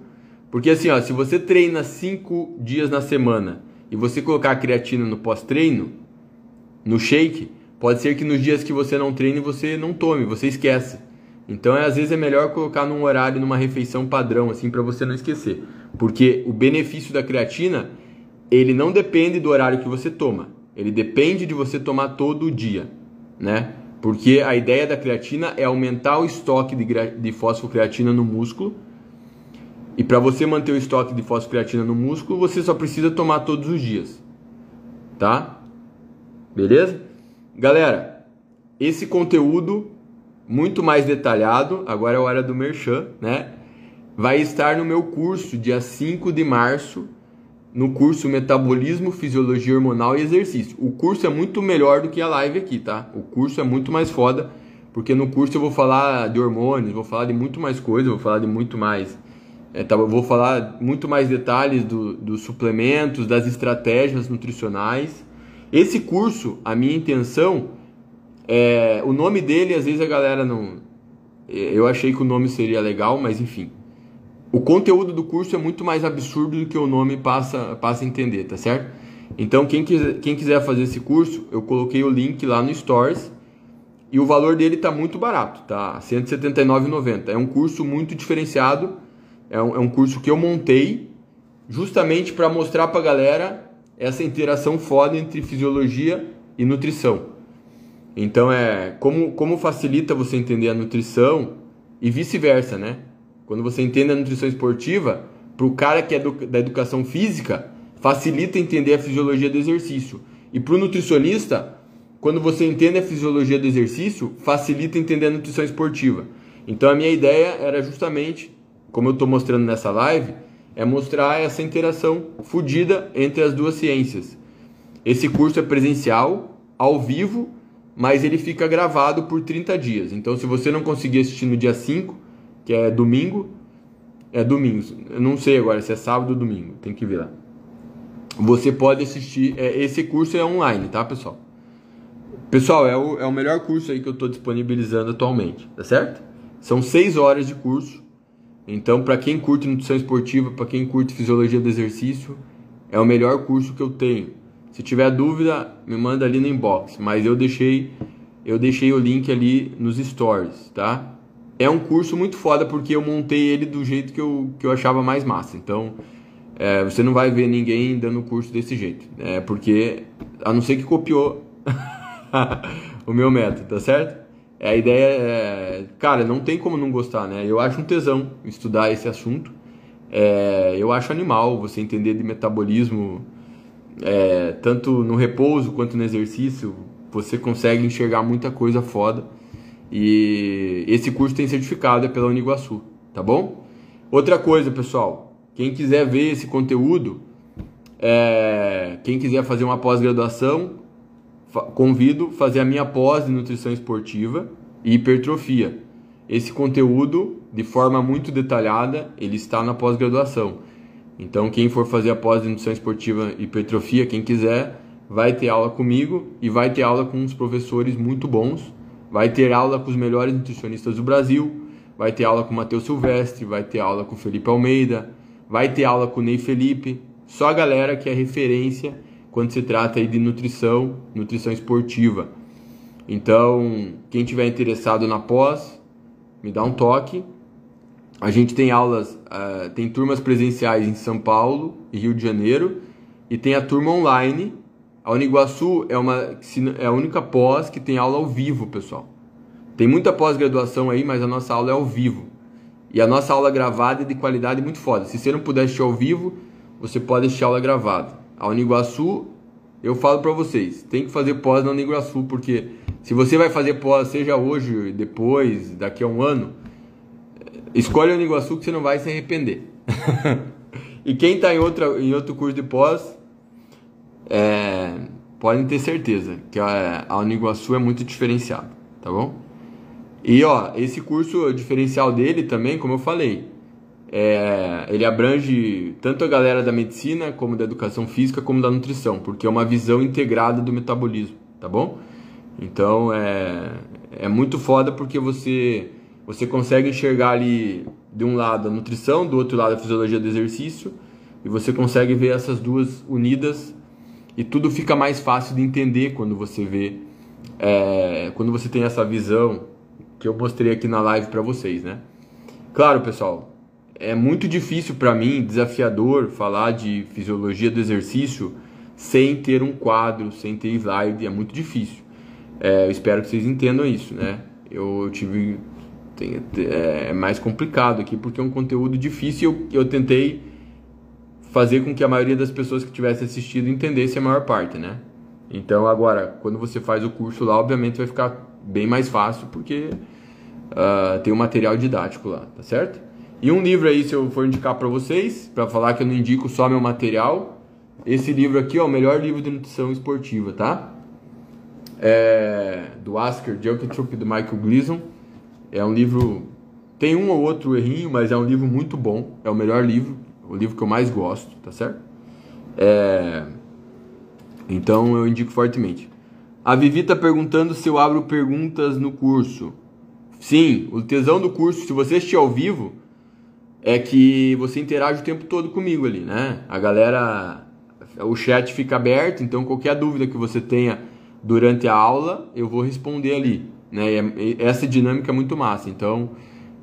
porque assim, ó, se você treina cinco dias na semana e você colocar a creatina no pós-treino, no shake, Pode ser que nos dias que você não treine você não tome, você esquece. Então, é, às vezes é melhor colocar num horário, numa refeição padrão, assim, para você não esquecer. Porque o benefício da creatina, ele não depende do horário que você toma. Ele depende de você tomar todo dia, né? Porque a ideia da creatina é aumentar o estoque de, de fosfocreatina no músculo. E para você manter o estoque de fosfocreatina no músculo, você só precisa tomar todos os dias. Tá? Beleza? Galera, esse conteúdo muito mais detalhado, agora é a hora do merchan, né? Vai estar no meu curso dia 5 de março, no curso Metabolismo, Fisiologia Hormonal e Exercício. O curso é muito melhor do que a live aqui, tá? O curso é muito mais foda, porque no curso eu vou falar de hormônios, vou falar de muito mais coisa, vou falar de muito mais. É, tá, vou falar muito mais detalhes do, dos suplementos, das estratégias nutricionais esse curso, a minha intenção é o nome dele, às vezes a galera não eu achei que o nome seria legal, mas enfim. O conteúdo do curso é muito mais absurdo do que o nome passa passa a entender, tá certo? Então, quem quiser, quem quiser fazer esse curso, eu coloquei o link lá no Stories. e o valor dele está muito barato, tá? R$ 179,90. É um curso muito diferenciado, é um, é um curso que eu montei justamente para mostrar para a galera essa interação foda entre fisiologia e nutrição. Então é como, como facilita você entender a nutrição e vice-versa, né? Quando você entende a nutrição esportiva, para o cara que é do, da educação física, facilita entender a fisiologia do exercício. E para o nutricionista, quando você entende a fisiologia do exercício, facilita entender a nutrição esportiva. Então a minha ideia era justamente, como eu estou mostrando nessa live, é mostrar essa interação fodida entre as duas ciências. Esse curso é presencial, ao vivo, mas ele fica gravado por 30 dias. Então se você não conseguir assistir no dia 5, que é domingo, é domingo. Eu não sei agora se é sábado ou domingo, tem que ver lá. Você pode assistir. É, esse curso é online, tá, pessoal? Pessoal, é o, é o melhor curso aí que eu estou disponibilizando atualmente, tá certo? São seis horas de curso. Então, para quem curte nutrição esportiva, para quem curte fisiologia do exercício, é o melhor curso que eu tenho. Se tiver dúvida, me manda ali no inbox. Mas eu deixei, eu deixei o link ali nos stories, tá? É um curso muito foda porque eu montei ele do jeito que eu, que eu achava mais massa. Então, é, você não vai ver ninguém dando curso desse jeito. É porque, a não ser que copiou o meu método, tá certo? É, a ideia é, cara, não tem como não gostar, né? Eu acho um tesão estudar esse assunto. É, eu acho animal você entender de metabolismo, é, tanto no repouso quanto no exercício. Você consegue enxergar muita coisa foda. E esse curso tem certificado é pela Uniguaçu, tá bom? Outra coisa, pessoal, quem quiser ver esse conteúdo, é, quem quiser fazer uma pós-graduação, convido fazer a minha pós de nutrição esportiva e hipertrofia. Esse conteúdo, de forma muito detalhada, ele está na pós-graduação. Então, quem for fazer a pós de nutrição esportiva e hipertrofia, quem quiser, vai ter aula comigo e vai ter aula com uns professores muito bons. Vai ter aula com os melhores nutricionistas do Brasil, vai ter aula com o Matheus Silvestre, vai ter aula com o Felipe Almeida, vai ter aula com o Ney Felipe. Só a galera que é referência quando se trata de nutrição, nutrição esportiva. Então, quem tiver interessado na pós, me dá um toque. A gente tem aulas, uh, tem turmas presenciais em São Paulo e Rio de Janeiro e tem a turma online. A Uniguaçu é, uma, é a única pós que tem aula ao vivo, pessoal. Tem muita pós-graduação aí, mas a nossa aula é ao vivo. E a nossa aula gravada é de qualidade muito foda. Se você não puder assistir ao vivo, você pode assistir a aula gravada. A Uniguaçu, eu falo para vocês, tem que fazer pós na Uniguaçu, porque se você vai fazer pós, seja hoje, depois, daqui a um ano, escolhe a Uniguaçu que você não vai se arrepender. e quem está em, em outro curso de pós, é, podem ter certeza que a, a Uniguaçu é muito diferenciada, tá bom? E ó, esse curso, o diferencial dele também, como eu falei, é, ele abrange tanto a galera da medicina, como da educação física, como da nutrição, porque é uma visão integrada do metabolismo, tá bom? Então é, é muito foda porque você, você consegue enxergar ali de um lado a nutrição, do outro lado a fisiologia do exercício, e você consegue ver essas duas unidas e tudo fica mais fácil de entender quando você vê, é, quando você tem essa visão que eu mostrei aqui na live para vocês, né? Claro, pessoal, é muito difícil para mim, desafiador, falar de fisiologia do exercício sem ter um quadro, sem ter slide, é muito difícil. É, eu espero que vocês entendam isso, né? Eu, tive. Tem, é, é mais complicado aqui porque é um conteúdo difícil e eu, eu tentei fazer com que a maioria das pessoas que tivesse assistido entendesse a maior parte, né? Então agora, quando você faz o curso lá, obviamente vai ficar bem mais fácil porque uh, tem o um material didático lá, tá certo? E um livro aí, se eu for indicar para vocês, para falar que eu não indico só meu material, esse livro aqui é o melhor livro de nutrição esportiva, tá? É do Asker Junktrup do Michael Gleason. É um livro tem um ou outro errinho, mas é um livro muito bom. É o melhor livro, o livro que eu mais gosto, tá certo? É... Então eu indico fortemente. A Vivi tá perguntando se eu abro perguntas no curso. Sim, o tesão do curso, se você assistir ao vivo, é que você interage o tempo todo comigo ali, né? A galera, o chat fica aberto, então qualquer dúvida que você tenha durante a aula, eu vou responder ali. né? E essa dinâmica é muito massa. Então,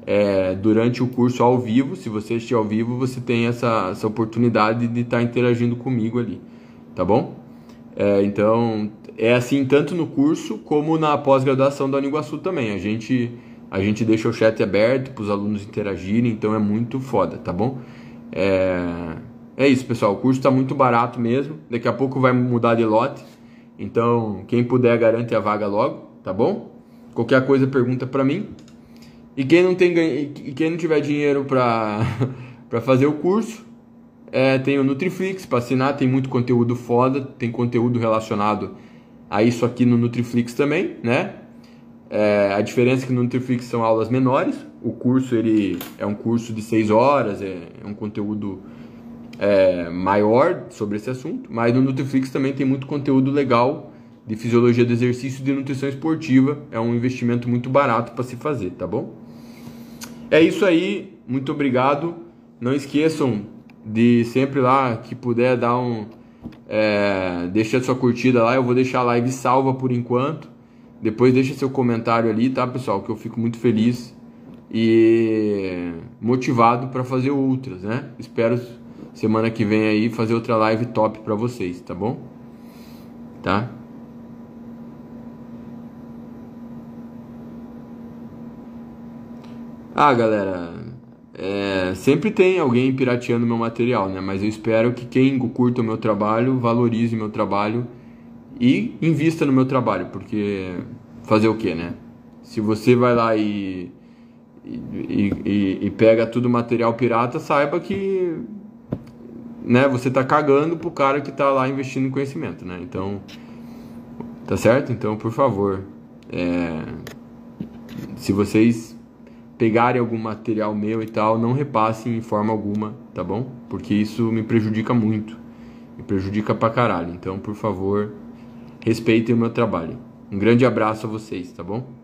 é, durante o curso ao vivo, se você assistir ao vivo, você tem essa, essa oportunidade de estar tá interagindo comigo ali, tá bom? É, então, é assim tanto no curso como na pós-graduação da Uniguaçu também. A gente, a gente deixa o chat aberto para os alunos interagirem, então é muito foda, tá bom? É, é isso, pessoal. O curso está muito barato mesmo. Daqui a pouco vai mudar de lote. Então, quem puder, garante a vaga logo, tá bom? Qualquer coisa, pergunta para mim. E quem não, tem, e quem não tiver dinheiro para fazer o curso, é, tem o Nutriflix para assinar, tem muito conteúdo foda, tem conteúdo relacionado a isso aqui no Nutriflix também, né? É, a diferença é que no Nutriflix são aulas menores, o curso ele é um curso de 6 horas, é, é um conteúdo é, maior sobre esse assunto, mas no Nutriflix também tem muito conteúdo legal de fisiologia do exercício e de nutrição esportiva, é um investimento muito barato para se fazer, tá bom? É isso aí, muito obrigado. Não esqueçam de sempre lá que puder dar um. É, sua curtida lá, eu vou deixar a live salva por enquanto. Depois deixa seu comentário ali, tá, pessoal? Que eu fico muito feliz e motivado para fazer outras, né? Espero semana que vem aí fazer outra live top para vocês, tá bom? Tá? Ah, galera, é, sempre tem alguém pirateando meu material, né? Mas eu espero que quem curta o meu trabalho valorize o meu trabalho e invista no meu trabalho, porque fazer o que, né? Se você vai lá e, e, e, e pega tudo material pirata, saiba que né, você tá cagando pro cara que tá lá investindo em conhecimento, né? Então, tá certo? Então, por favor, é, se vocês pegarem algum material meu e tal, não repassem em forma alguma, tá bom? Porque isso me prejudica muito. Me prejudica pra caralho. Então, por favor, respeitem o meu trabalho. Um grande abraço a vocês, tá bom?